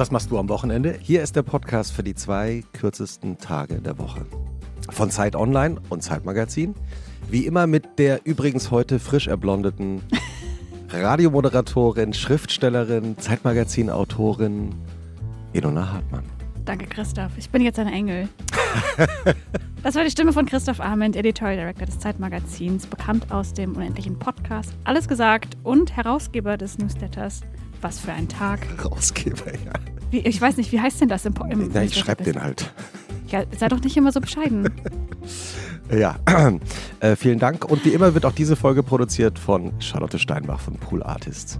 was machst du am Wochenende? Hier ist der Podcast für die zwei kürzesten Tage der Woche. Von Zeit Online und Zeitmagazin. Wie immer mit der übrigens heute frisch erblondeten Radiomoderatorin, Schriftstellerin, Zeitmagazin-Autorin Ilona Hartmann. Danke, Christoph. Ich bin jetzt ein Engel. Das war die Stimme von Christoph Arment, Editorial Director des Zeitmagazins, bekannt aus dem unendlichen Podcast Alles gesagt und Herausgeber des Newsletters Was für ein Tag. Herausgeber, ja. Wie, ich weiß nicht, wie heißt denn das im, Po- im Na, ich schreibe den halt. Ja, sei doch nicht immer so bescheiden. Ja, äh, vielen Dank. Und wie immer wird auch diese Folge produziert von Charlotte Steinbach von Pool Artists.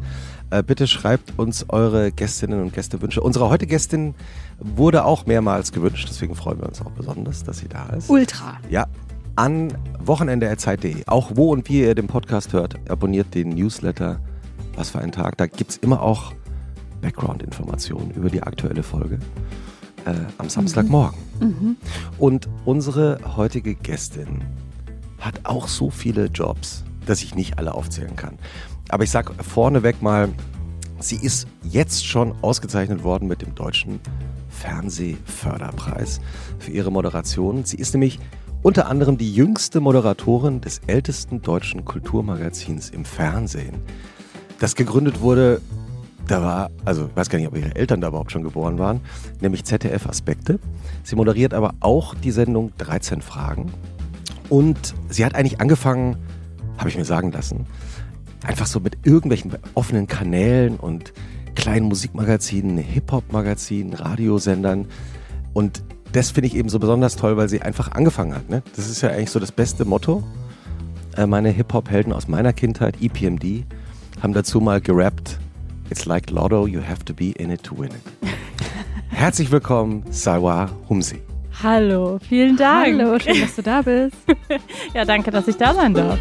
Äh, bitte schreibt uns eure Gästinnen und Gästewünsche. Unsere heutige Gästin wurde auch mehrmals gewünscht, deswegen freuen wir uns auch besonders, dass sie da ist. Ultra. Ja, an wochenende.zeit.de. Auch wo und wie ihr den Podcast hört, abonniert den Newsletter. Was für ein Tag. Da gibt es immer auch Background-Informationen über die aktuelle Folge äh, am Samstagmorgen. Und unsere heutige Gästin hat auch so viele Jobs, dass ich nicht alle aufzählen kann. Aber ich sage vorneweg mal, sie ist jetzt schon ausgezeichnet worden mit dem Deutschen Fernsehförderpreis für ihre Moderation. Sie ist nämlich unter anderem die jüngste Moderatorin des ältesten deutschen Kulturmagazins im Fernsehen. Das gegründet wurde, da war, also ich weiß gar nicht, ob ihre Eltern da überhaupt schon geboren waren, nämlich ZDF Aspekte. Sie moderiert aber auch die Sendung 13 Fragen. Und sie hat eigentlich angefangen, habe ich mir sagen lassen, einfach so mit irgendwelchen offenen Kanälen und kleinen Musikmagazinen, Hip-Hop-Magazinen, Radiosendern. Und das finde ich eben so besonders toll, weil sie einfach angefangen hat. Ne? Das ist ja eigentlich so das beste Motto. Äh, meine Hip-Hop-Helden aus meiner Kindheit, EPMD, haben dazu mal gerappt, It's like Lotto, you have to be in it to win it. Herzlich willkommen, Salwa Humsi. Hallo, vielen Dank. Hallo, schön, dass du da bist. Ja, danke, dass ich da sein darf.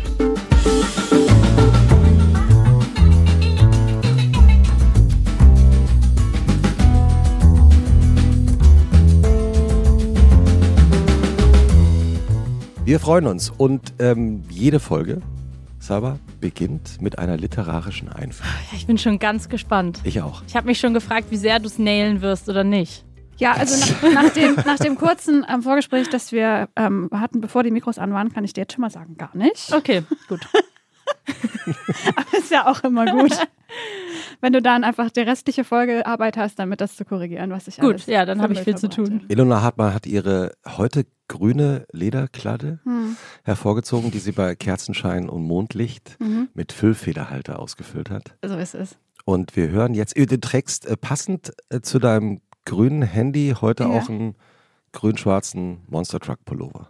Wir freuen uns und ähm, jede Folge, Salwa, beginnt mit einer literarischen Einführung. Ja, ich bin schon ganz gespannt. Ich auch. Ich habe mich schon gefragt, wie sehr du es nailen wirst oder nicht. Ja, also nach, nach, dem, nach dem kurzen ähm, Vorgespräch, das wir ähm, hatten, bevor die Mikros an waren, kann ich dir jetzt schon mal sagen, gar nicht. Okay, gut. Aber ist ja auch immer gut. Wenn du dann einfach die restliche Folge Arbeit hast, damit das zu korrigieren, was ich Gut, alles ja, dann habe ich viel zu tun. Ilona Hartmann hat ihre heute grüne Lederkladde Hm. hervorgezogen, die sie bei Kerzenschein und Mondlicht Mhm. mit Füllfederhalter ausgefüllt hat. So ist es. Und wir hören jetzt, äh, du trägst äh, passend äh, zu deinem grünen Handy heute Ja. auch einen grün-schwarzen Monster Truck Pullover.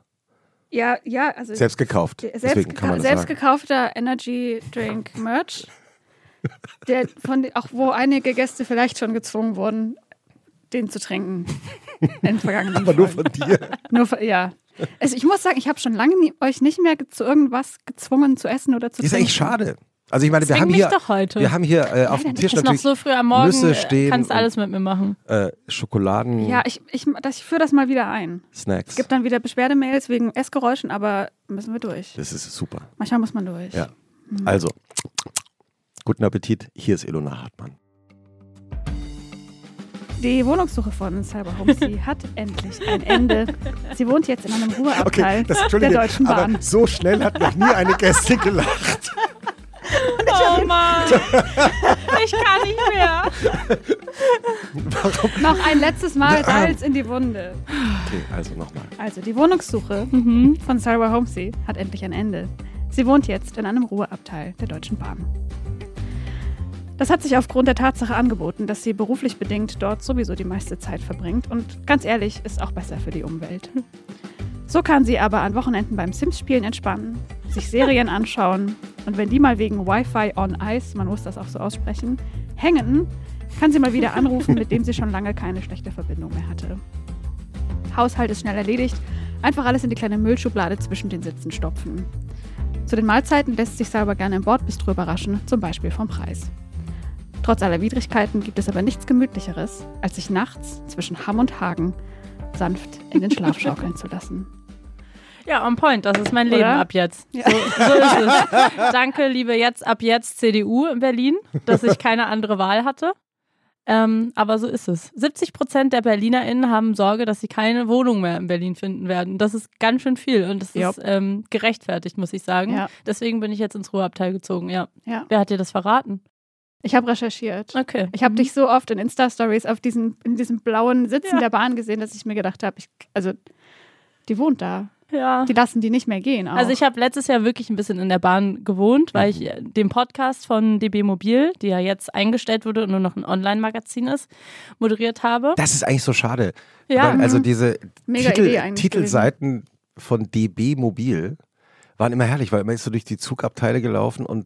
Ja, ja, also Selbst gekauft. selbst, das selbst gekaufter Energy Drink Merch, der von auch wo einige Gäste vielleicht schon gezwungen wurden, den zu trinken in vergangenen Aber nur Folgen. von dir. Nur für, ja. Also ich muss sagen, ich habe schon lange nie, euch nicht mehr zu irgendwas gezwungen zu essen oder zu ist trinken. eigentlich schade. Also ich meine, wir haben hier, doch heute. wir haben hier äh, auf dann dem Tisch ist noch natürlich so früh am Morgen, Nüsse äh, stehen kannst alles mit mir machen. äh, Schokoladen, Ja, ich, ich, das, ich führe das mal wieder ein. Snacks. Es gibt dann wieder Beschwerdemails wegen Essgeräuschen, aber müssen wir durch. Das ist super. Manchmal muss man durch. Ja. Also, guten Appetit. Hier ist Ilona Hartmann. Die Wohnungssuche von Cyber Homesy hat endlich ein Ende. Sie wohnt jetzt in einem Ruheabteil der Deutschen Bahn. aber so schnell hat noch nie eine Gästin gelacht. Oh Mann, ich kann nicht mehr. Noch ein letztes Mal Salz in die Wunde. Okay, also nochmal. Also, die Wohnungssuche von Sarah Homsey hat endlich ein Ende. Sie wohnt jetzt in einem Ruheabteil der Deutschen Bahn. Das hat sich aufgrund der Tatsache angeboten, dass sie beruflich bedingt dort sowieso die meiste Zeit verbringt und ganz ehrlich, ist auch besser für die Umwelt. So kann sie aber an Wochenenden beim Sims-Spielen entspannen, sich Serien anschauen und wenn die mal wegen Wi-Fi on Ice, man muss das auch so aussprechen, hängen, kann sie mal wieder anrufen, mit dem sie schon lange keine schlechte Verbindung mehr hatte. Haushalt ist schnell erledigt, einfach alles in die kleine Müllschublade zwischen den Sitzen stopfen. Zu den Mahlzeiten lässt sich selber gerne im Bordbistro überraschen, zum Beispiel vom Preis. Trotz aller Widrigkeiten gibt es aber nichts Gemütlicheres, als sich nachts zwischen Hamm und Hagen sanft in den Schlaf schaukeln zu lassen. Ja, on point. Das ist mein Leben Oder? ab jetzt. Ja. So, so ist es. Danke, liebe jetzt ab jetzt CDU in Berlin, dass ich keine andere Wahl hatte. Ähm, aber so ist es. 70 Prozent der BerlinerInnen haben Sorge, dass sie keine Wohnung mehr in Berlin finden werden. Das ist ganz schön viel und das Ja. ist ähm, gerechtfertigt, muss ich sagen. Ja. Deswegen bin ich jetzt ins Ruheabteil gezogen, ja. Ja. Wer hat dir das verraten? Ich habe recherchiert. Okay. Ich habe Mhm. dich so oft in Insta-Stories auf diesen, in diesem blauen Sitzen Ja. der Bahn gesehen, dass ich mir gedacht habe, also die wohnt da. Ja. Die lassen die nicht mehr gehen. Auch. Also ich habe letztes Jahr wirklich ein bisschen in der Bahn gewohnt, weil Mhm. ich äh, den Podcast von DB Mobil, die ja jetzt eingestellt wurde und nur noch ein Online-Magazin ist, moderiert habe. Das ist eigentlich so schade. Ja. Weil, also diese Mega Titel, Titelseiten von DB Mobil waren immer herrlich, weil man ist so durch die Zugabteile gelaufen und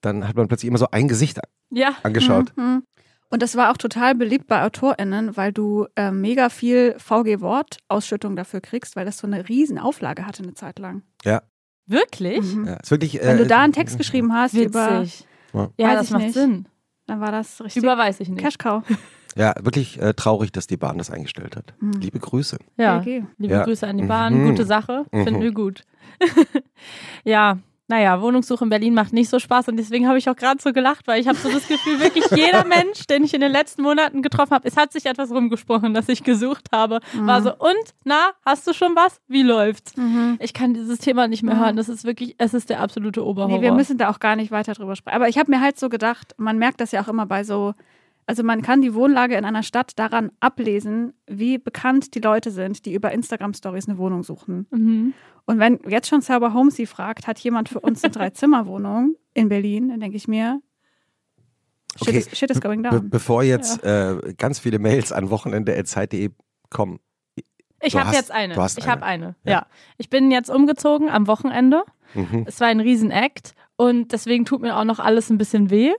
dann hat man plötzlich immer so ein Gesicht Ja. angeschaut. Mhm. Und das war auch total beliebt bei AutorInnen, weil du äh, mega viel VG-Wort-Ausschüttung dafür kriegst, weil das so eine riesen Auflage hatte eine Zeit lang. Wirklich? Mhm. Ja, ist wirklich, Wenn äh, du da einen Text geschrieben hast, über, Witzig. Ja. Ja, Weiß das ich macht nicht. Sinn. dann war das richtig Überweis ich nicht. Cash Cow. Ja, wirklich äh, traurig, dass die Bahn das eingestellt hat. Mhm. Liebe Grüße. Ja. LG. Liebe Ja. Grüße an die Bahn. Mhm. Gute Sache. Finden Mhm. wir gut. ja. Naja, Wohnungssuche in Berlin macht nicht so Spaß und deswegen habe ich auch gerade so gelacht, weil ich habe so das Gefühl, wirklich jeder Mensch, den ich in den letzten Monaten getroffen habe, es hat sich etwas rumgesprochen, das ich gesucht habe, war so, und, na, hast du schon was? Wie läuft's? Mhm. Ich kann dieses Thema nicht mehr Mhm. hören. Das ist wirklich, es ist der absolute Oberhorror. Nee, wir müssen da auch gar nicht weiter drüber sprechen. Aber ich habe mir halt so gedacht, man merkt das ja auch immer bei so, also man kann die Wohnlage in einer Stadt daran ablesen, wie bekannt die Leute sind, die über Instagram-Stories eine Wohnung suchen. mhm. Und wenn jetzt schon Cyber Homesy fragt, hat jemand für uns eine Drei-Zimmer-Wohnung in Berlin, dann denke ich mir, shit, Okay, is, shit is going Be down. bevor jetzt äh, ganz viele Mails an wochenende.zeit.de kommen. Ich habe jetzt eine. du hast ich habe eine. Ja. Ja. Ich bin jetzt umgezogen am Wochenende. Mhm. Es war ein Riesen-Act und deswegen tut mir auch noch alles ein bisschen weh,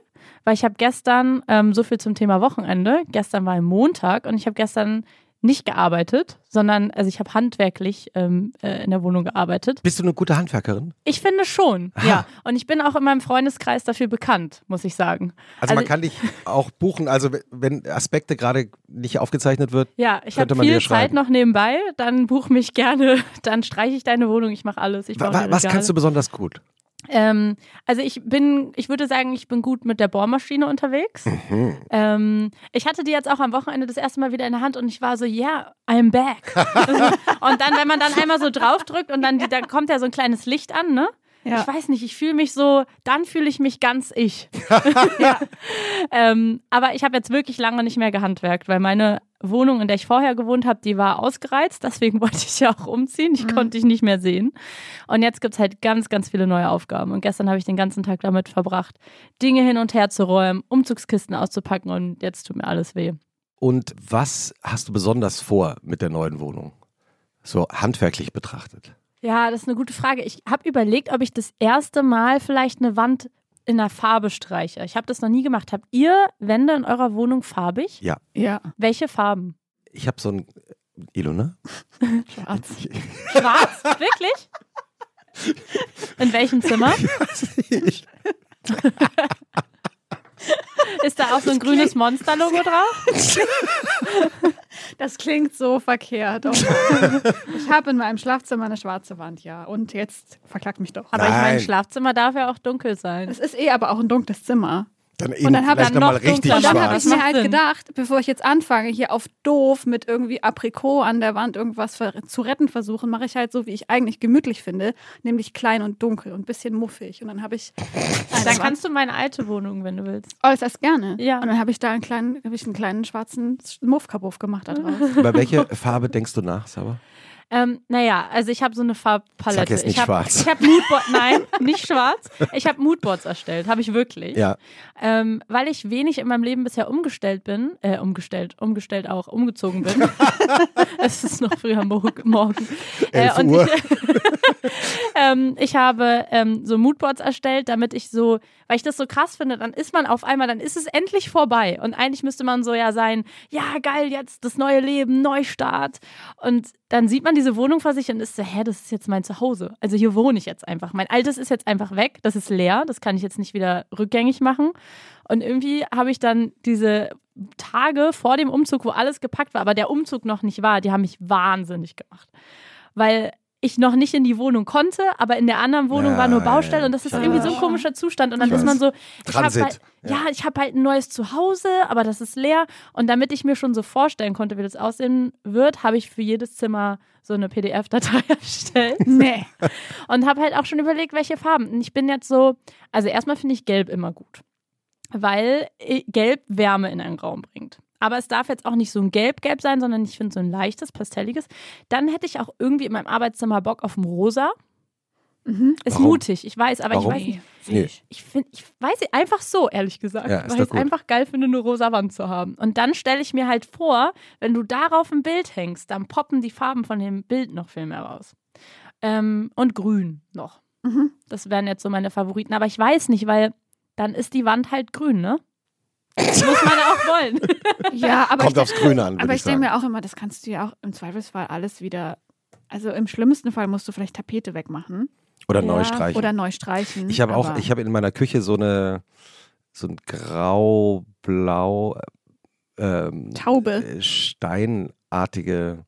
weil ich habe gestern, ähm, so viel zum Thema Wochenende, gestern war ein Montag und ich habe gestern nicht gearbeitet, sondern, also ich habe handwerklich ähm, äh, in der Wohnung gearbeitet. Bist du eine gute Handwerkerin? Ich finde schon, ja. Und ich bin auch in meinem Freundeskreis dafür bekannt, muss ich sagen. Also, man Also- kann dich auch buchen, also wenn Aspekte gerade nicht aufgezeichnet wird. Ja, ich habe man viel. Zeit noch nebenbei, dann buch mich gerne, dann streiche ich deine Wohnung, ich mache alles. Ich was Regale. kannst du besonders gut? Ähm, also ich bin, ich würde sagen, ich bin gut mit der Bohrmaschine unterwegs. Mhm. Ähm, ich hatte die jetzt auch am Wochenende das erste Mal wieder in der Hand und ich war so, yeah, I'm back. und dann, wenn man dann einmal so draufdrückt und dann, die, da kommt ja so ein kleines Licht an, ne? Ja. Ich weiß nicht, ich fühle mich so, dann fühle ich mich ganz ich. ähm, aber ich habe jetzt wirklich lange nicht mehr gehandwerkt, weil meine Wohnung, in der ich vorher gewohnt habe, die war ausgereizt. Deswegen wollte ich ja auch umziehen. Die konnte ich nicht mehr sehen. Und jetzt gibt es halt ganz, ganz viele neue Aufgaben. Und gestern habe ich den ganzen Tag damit verbracht, Dinge hin und her zu räumen, Umzugskisten auszupacken und jetzt tut mir alles weh. Und was hast du besonders vor mit der neuen Wohnung? So handwerklich betrachtet. Ja, das ist eine gute Frage. Ich habe überlegt, ob ich das erste Mal vielleicht eine Wand in der Farbe streiche. Ich habe das noch nie gemacht. Habt ihr Wände in eurer Wohnung farbig? Ja. Ja, Welche Farben? Ich habe so ein Ilona? schwarz. Schwarz? Wirklich? In welchem Zimmer? ich, Ist da auch so ein grünes Monster-Logo drauf? Das klingt so verkehrt. Oh ich habe in meinem Schlafzimmer eine schwarze Wand, ja. Und jetzt verklagt mich doch. Aber ich meine, Nein. Schlafzimmer darf ja auch dunkel sein. Es ist eh aber auch ein dunkles Zimmer. Dann eben dann hab vielleicht ich noch richtig dunkler. Und dann habe ich mir halt gedacht, bevor ich jetzt anfange, hier auf doof mit irgendwie Aprikot an der Wand irgendwas zu retten versuchen, mache ich halt so, wie ich eigentlich gemütlich finde, nämlich klein und dunkel und ein bisschen muffig. Und dann habe ich. Dann kannst du meine alte Wohnung, wenn du willst. äußerst gerne. Ja. Und dann habe ich da einen kleinen, habe ich einen kleinen schwarzen Muffkabuff gemacht da drauf. Über welche Farbe denkst du nach, Sauber? Ähm, naja, also ich habe so eine Farbpalette. Sag jetzt nicht ich hab, schwarz. Ich habe Moodboards, nein, nicht schwarz. Ich habe Moodboards erstellt, habe ich wirklich. Ja. Ähm, weil ich wenig in meinem Leben bisher umgestellt bin, äh, umgestellt, umgestellt auch, umgezogen bin. es ist noch früh am Mo- Morgen. Äh, 11 und Uhr. ich, ähm, ich habe ähm, so Moodboards erstellt, damit ich so, weil ich das so krass finde, dann ist man auf einmal, dann ist es endlich vorbei. Und eigentlich müsste man so ja sein, ja geil, jetzt das neue Leben, Neustart. Und dann sieht man diese Wohnung vor sich und ist so, hä, das ist jetzt mein Zuhause. Also hier wohne ich jetzt einfach. Mein altes ist jetzt einfach weg, das ist leer, das kann ich jetzt nicht wieder rückgängig machen. Und irgendwie habe ich dann diese Tage vor dem Umzug, wo alles gepackt war, aber der Umzug noch nicht war, die haben mich wahnsinnig gemacht. Weil ich noch nicht in die Wohnung konnte, aber in der anderen Wohnung Ja, war nur Baustelle ja. und das ist Ja. irgendwie so ein komischer Zustand und dann Ich ist man so, ich habe Transit. halt, ja, ich habe halt ein neues Zuhause, aber das ist leer und damit ich mir schon so vorstellen konnte, wie das aussehen wird, habe ich für jedes Zimmer so eine PDF-Datei erstellt Nee. und habe halt auch schon überlegt, welche Farben. Und ich bin jetzt so, also erstmal finde ich Gelb immer gut, weil äh, Gelb Wärme in einen Raum bringt. Aber es darf jetzt auch nicht so ein Gelb-Gelb sein, sondern ich finde so ein leichtes, pastelliges. Dann hätte ich auch irgendwie in meinem Arbeitszimmer Bock auf ein Rosa. Mhm. Ist Warum? mutig, ich weiß, aber Warum? ich weiß nicht. Nee. Ich finde, ich weiß einfach so, ehrlich gesagt, Ja, ist weil ich es einfach geil finde, eine rosa Wand zu haben. Und dann stelle ich mir halt vor, wenn du darauf ein Bild hängst, dann poppen die Farben von dem Bild noch viel mehr raus. Ähm, und grün noch. Mhm. Das wären jetzt so meine Favoriten. Aber ich weiß nicht, weil dann ist die Wand halt grün, ne? Das muss man auch wollen. Ja, aber Kommt ich, aufs Grüne an, aber ich ich denke mir auch immer, das kannst du ja auch im Zweifelsfall alles wieder. Also im schlimmsten Fall musst du vielleicht Tapete wegmachen Oder Ja, neu streichen. oder neu streichen. ich habe auch, ich habe in meiner Küche so eine, so ein grau-blau ähm, Taube. äh, steinartige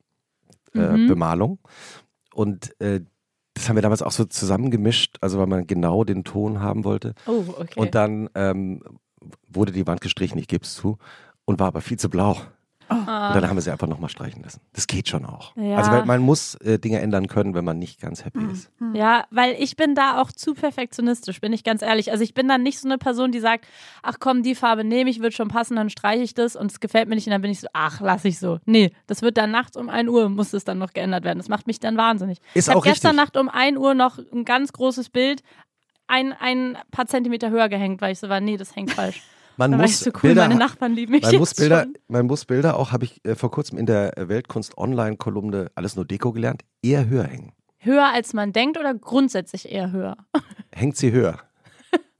äh, Mhm. Bemalung. Und äh, das haben wir damals auch so zusammengemischt, also weil man genau den Ton haben wollte. Oh, okay. Und dann ähm, wurde die Wand gestrichen, ich gebe es zu, und war aber viel zu blau. Ah. Und dann haben wir sie einfach nochmal streichen lassen. Das geht schon auch. Ja. Also man muss äh, Dinge ändern können, wenn man nicht ganz happy Mhm. ist. Ja, weil ich bin da auch zu perfektionistisch, bin ich ganz ehrlich. Also ich bin dann nicht so eine Person, die sagt, ach komm, die Farbe nehme ich, wird schon passen, dann streiche ich das und es gefällt mir nicht und dann bin ich so, ach, lass ich so. Nee, das wird dann nachts um 1 Uhr, muss es dann noch geändert werden. Das macht mich dann wahnsinnig. Ist ich habe gestern. Nacht um 1 Uhr noch ein ganz großes Bild ein, ein paar Zentimeter höher gehängt, weil ich so war, nee, das hängt falsch. Man Dann muss so cool, Bilder, meine Nachbarn lieben mich man jetzt muss Bilder, schon. man muss Bilder auch, habe ich äh, vor kurzem in der äh, Weltkunst Online-Kolumne Alles nur Deko gelernt, eher höher hängen. Höher als man denkt oder grundsätzlich eher höher? Hängt sie höher.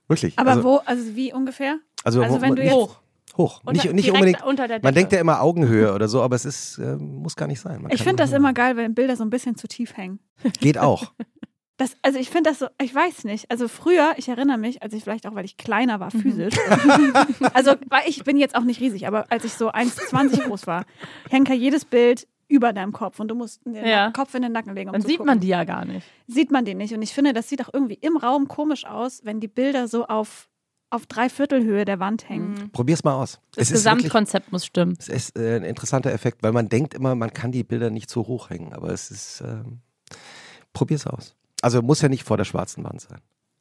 Wirklich. Aber also, wo, also wie ungefähr? also, also wenn du jetzt- Hoch. hoch. Unter, Nicht, nicht unbedingt. unter der Decke. Man denkt ja immer Augenhöhe oder so, aber es ist, äh, muss gar nicht sein. Man Ich finde das immer geil, wenn Bilder so ein bisschen zu tief hängen. Geht auch. Das, also ich finde das so, ich weiß nicht. Also früher, ich erinnere mich, als ich vielleicht auch, weil ich kleiner war physisch, also weil ich bin jetzt auch nicht riesig, aber als ich so 1,20 groß war, hängt ja jedes Bild über deinem Kopf und du musst den Ja. Kopf in den Nacken legen. Um Dann zu sieht gucken. man die ja gar nicht. Sieht man den nicht. Und ich finde, das sieht auch irgendwie im Raum komisch aus, wenn die Bilder so auf, auf Dreiviertelhöhe der Wand hängen. Probier's mal aus. Das es ist wirklich, Gesamtkonzept muss stimmen. es ist äh, ein interessanter Effekt, weil man denkt immer, man kann die Bilder nicht so hoch hängen, aber es ist, ähm, probier's aus. Also muss ja nicht vor der schwarzen Wand sein.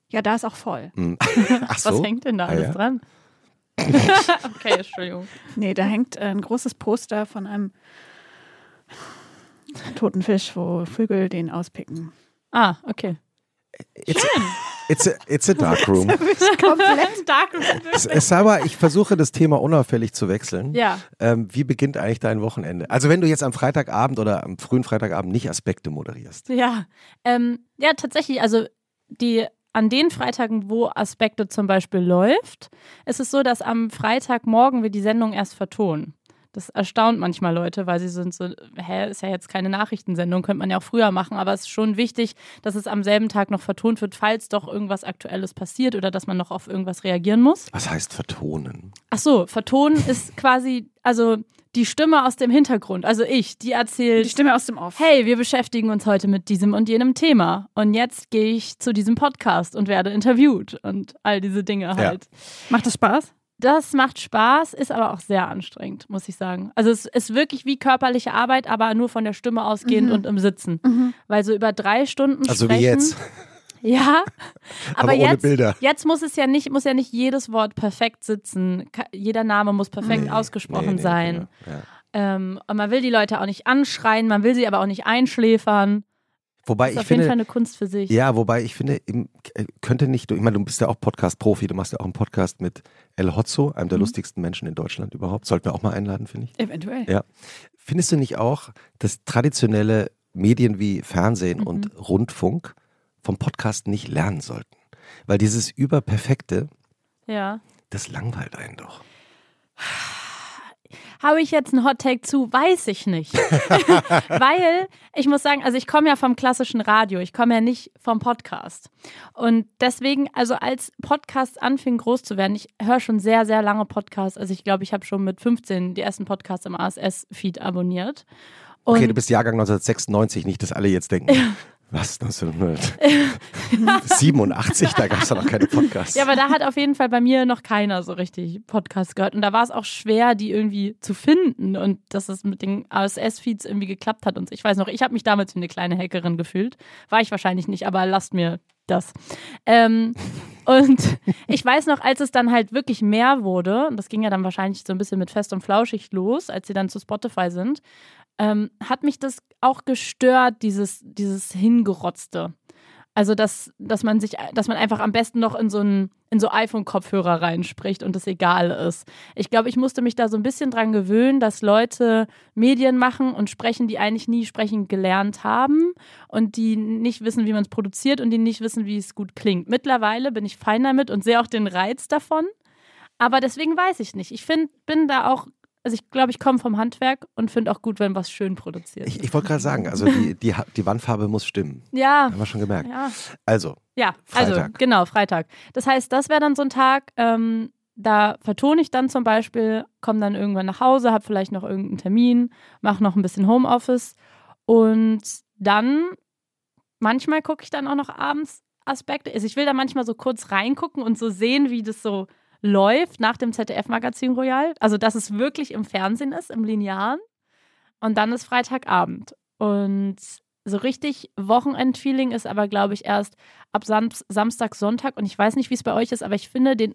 Ja, da ist auch voll. Hm. Ach so. Was hängt denn da Ah, alles ja? dran? okay, Entschuldigung. Nee, da hängt ein großes Poster von einem toten Fisch, wo Vögel den auspicken. Ah, okay. It's, it's, a, it's a dark room. Komplett dark. S- Sag mal, ich versuche das Thema unauffällig zu wechseln. Ja. Ähm, wie beginnt eigentlich dein Wochenende? Also wenn du jetzt am Freitagabend oder am frühen Freitagabend nicht Aspekte moderierst. Ja, ähm, ja, tatsächlich, also die an den Freitagen, wo Aspekte zum Beispiel läuft, ist es so, dass am Freitagmorgen wir die Sendung erst vertonen. Das erstaunt manchmal Leute, weil sie sind so, hä, ist ja jetzt keine Nachrichtensendung, könnte man ja auch früher machen, aber es ist schon wichtig, dass es am selben Tag noch vertont wird, falls doch irgendwas Aktuelles passiert oder dass man noch auf irgendwas reagieren muss. Was heißt vertonen? Ach so, vertonen ist quasi, also die Stimme aus dem Hintergrund, also ich, die erzählt, Die Stimme aus dem Off. hey, wir beschäftigen uns heute mit diesem und jenem Thema. Und jetzt gehe ich zu diesem Podcast und werde interviewt und all diese Dinge halt. Macht das Spaß? Das macht Spaß, ist aber auch sehr anstrengend, muss ich sagen. Also es ist wirklich wie körperliche Arbeit, aber nur von der Stimme ausgehend Mhm. und im Sitzen. Weil so über drei Stunden Also sprechen. wie jetzt. Ja, aber, Aber ohne jetzt, Bilder. jetzt muss es ja nicht, muss ja nicht jedes Wort perfekt sitzen. Jeder Name muss perfekt Nee, ausgesprochen nee, nee, sein. genau. Ja. Ähm, und man will die Leute auch nicht anschreien, man will sie aber auch nicht einschläfern. Wobei Das ist ich auf jeden finde, Fall eine Kunst für sich. ja, wobei ich finde, äh, könnte nicht, ich meine, du bist ja auch Podcast-Profi, du machst ja auch einen Podcast mit El Hotzo, einem Mhm. der lustigsten Menschen in Deutschland überhaupt. Sollten wir auch mal einladen, finde ich. Eventuell. Ja. Findest du nicht auch, dass traditionelle Medien wie Fernsehen Mhm. und Rundfunk vom Podcast nicht lernen sollten? Weil dieses Überperfekte, Ja. das langweilt einen doch. Habe ich jetzt einen Hot Take zu? Weiß ich nicht. Weil ich muss sagen, also ich komme ja vom klassischen Radio, ich komme ja nicht vom Podcast. Und deswegen, also als Podcast anfing groß zu werden, ich höre schon sehr, sehr lange Podcasts. Also ich glaube, ich habe schon mit 15 die ersten Podcasts im ASS-Feed abonniert. Und Okay, du bist Jahrgang 1996, nicht, dass alle jetzt denken. Was? 1987? da gab es doch noch keine Podcasts. Ja, aber da hat auf jeden Fall bei mir noch keiner so richtig Podcast gehört. Und da war es auch schwer, die irgendwie zu finden und dass es mit den ASS-Feeds irgendwie geklappt hat. Und ich weiß noch, ich habe mich damals wie eine kleine Hackerin gefühlt. War ich wahrscheinlich nicht, aber lasst mir das. Ähm, und ich weiß noch, als es dann halt wirklich mehr wurde, und das ging ja dann wahrscheinlich so ein bisschen mit Fest und Flauschig los, als sie dann zu Spotify sind, ähm, hat mich das auch gestört, dieses, dieses Hingerotzte. Also, dass, dass man sich, dass man einfach am besten noch in so einen in so iPhone-Kopfhörer reinspricht und es egal ist. Ich glaube, ich musste mich da so ein bisschen dran gewöhnen, dass Leute Medien machen und sprechen, die eigentlich nie sprechen gelernt haben und die nicht wissen, wie man es produziert und die nicht wissen, wie es gut klingt. Mittlerweile bin ich fein damit und sehe auch den Reiz davon. Aber deswegen weiß ich nicht. Ich find, bin da auch also ich glaube, ich komme vom Handwerk und finde auch gut, wenn was schön produziert Ich, ich wollte gerade sagen, also die, die, die Wandfarbe muss stimmen. Ja. Haben wir schon gemerkt. Ja. Also, Ja, also Freitag. genau, Freitag. Das heißt, das wäre dann so ein Tag, ähm, da vertone ich dann zum Beispiel, komme dann irgendwann nach Hause, habe vielleicht noch irgendeinen Termin, mache noch ein bisschen Homeoffice und dann manchmal gucke ich dann auch noch abends Aspekte. Also ich will da manchmal so kurz reingucken und so sehen, wie das so läuft nach dem ZDF-Magazin Royal. Also, dass es wirklich im Fernsehen ist, im Linearen. Und dann ist Freitagabend. Und so richtig Wochenendfeeling ist aber, glaube ich, erst ab Sam Samstag, Sonntag. Und ich weiß nicht, wie es bei euch ist, aber ich finde, den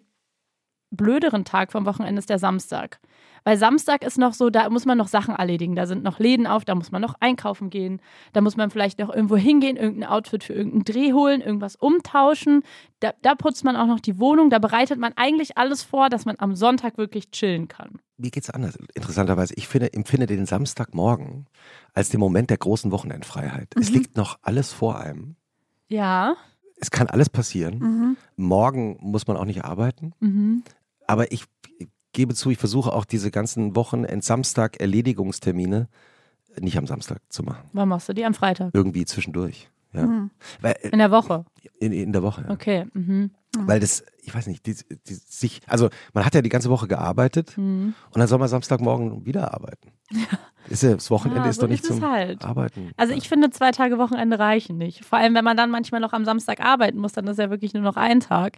blöderen Tag vom Wochenende ist der Samstag. Weil Samstag ist noch so, da muss man noch Sachen erledigen. Da sind noch Läden auf, da muss man noch einkaufen gehen. Da muss man vielleicht noch irgendwo hingehen, irgendein Outfit für irgendeinen Dreh holen, irgendwas umtauschen. Da, da putzt man auch noch die Wohnung. Da bereitet man eigentlich alles vor, dass man am Sonntag wirklich chillen kann. Mir geht's anders. Interessanterweise, ich finde, empfinde den Samstagmorgen als den Moment der großen Wochenendfreiheit. Es Mhm. liegt noch alles vor einem. Ja. Es kann alles passieren. Mhm. Morgen muss man auch nicht arbeiten. Mhm. Aber ich gebe zu, ich versuche auch diese ganzen Wochenend-Samstag-Erledigungstermine nicht am Samstag zu machen. Wann machst du die? Am Freitag. Irgendwie zwischendurch. Ja. Mhm. Weil, In der Woche. in, in der Woche. Ja. Okay. Mhm. Weil das, ich weiß nicht, die, die, sich, also man hat ja die ganze Woche gearbeitet Mhm. und dann soll man Samstagmorgen wieder arbeiten. Ist ja, das Wochenende Ja, ist so doch nicht ist zum halt. Arbeiten. Also ich finde, zwei Tage Wochenende reichen nicht. Vor allem, wenn man dann manchmal noch am Samstag arbeiten muss, dann ist ja wirklich nur noch ein Tag.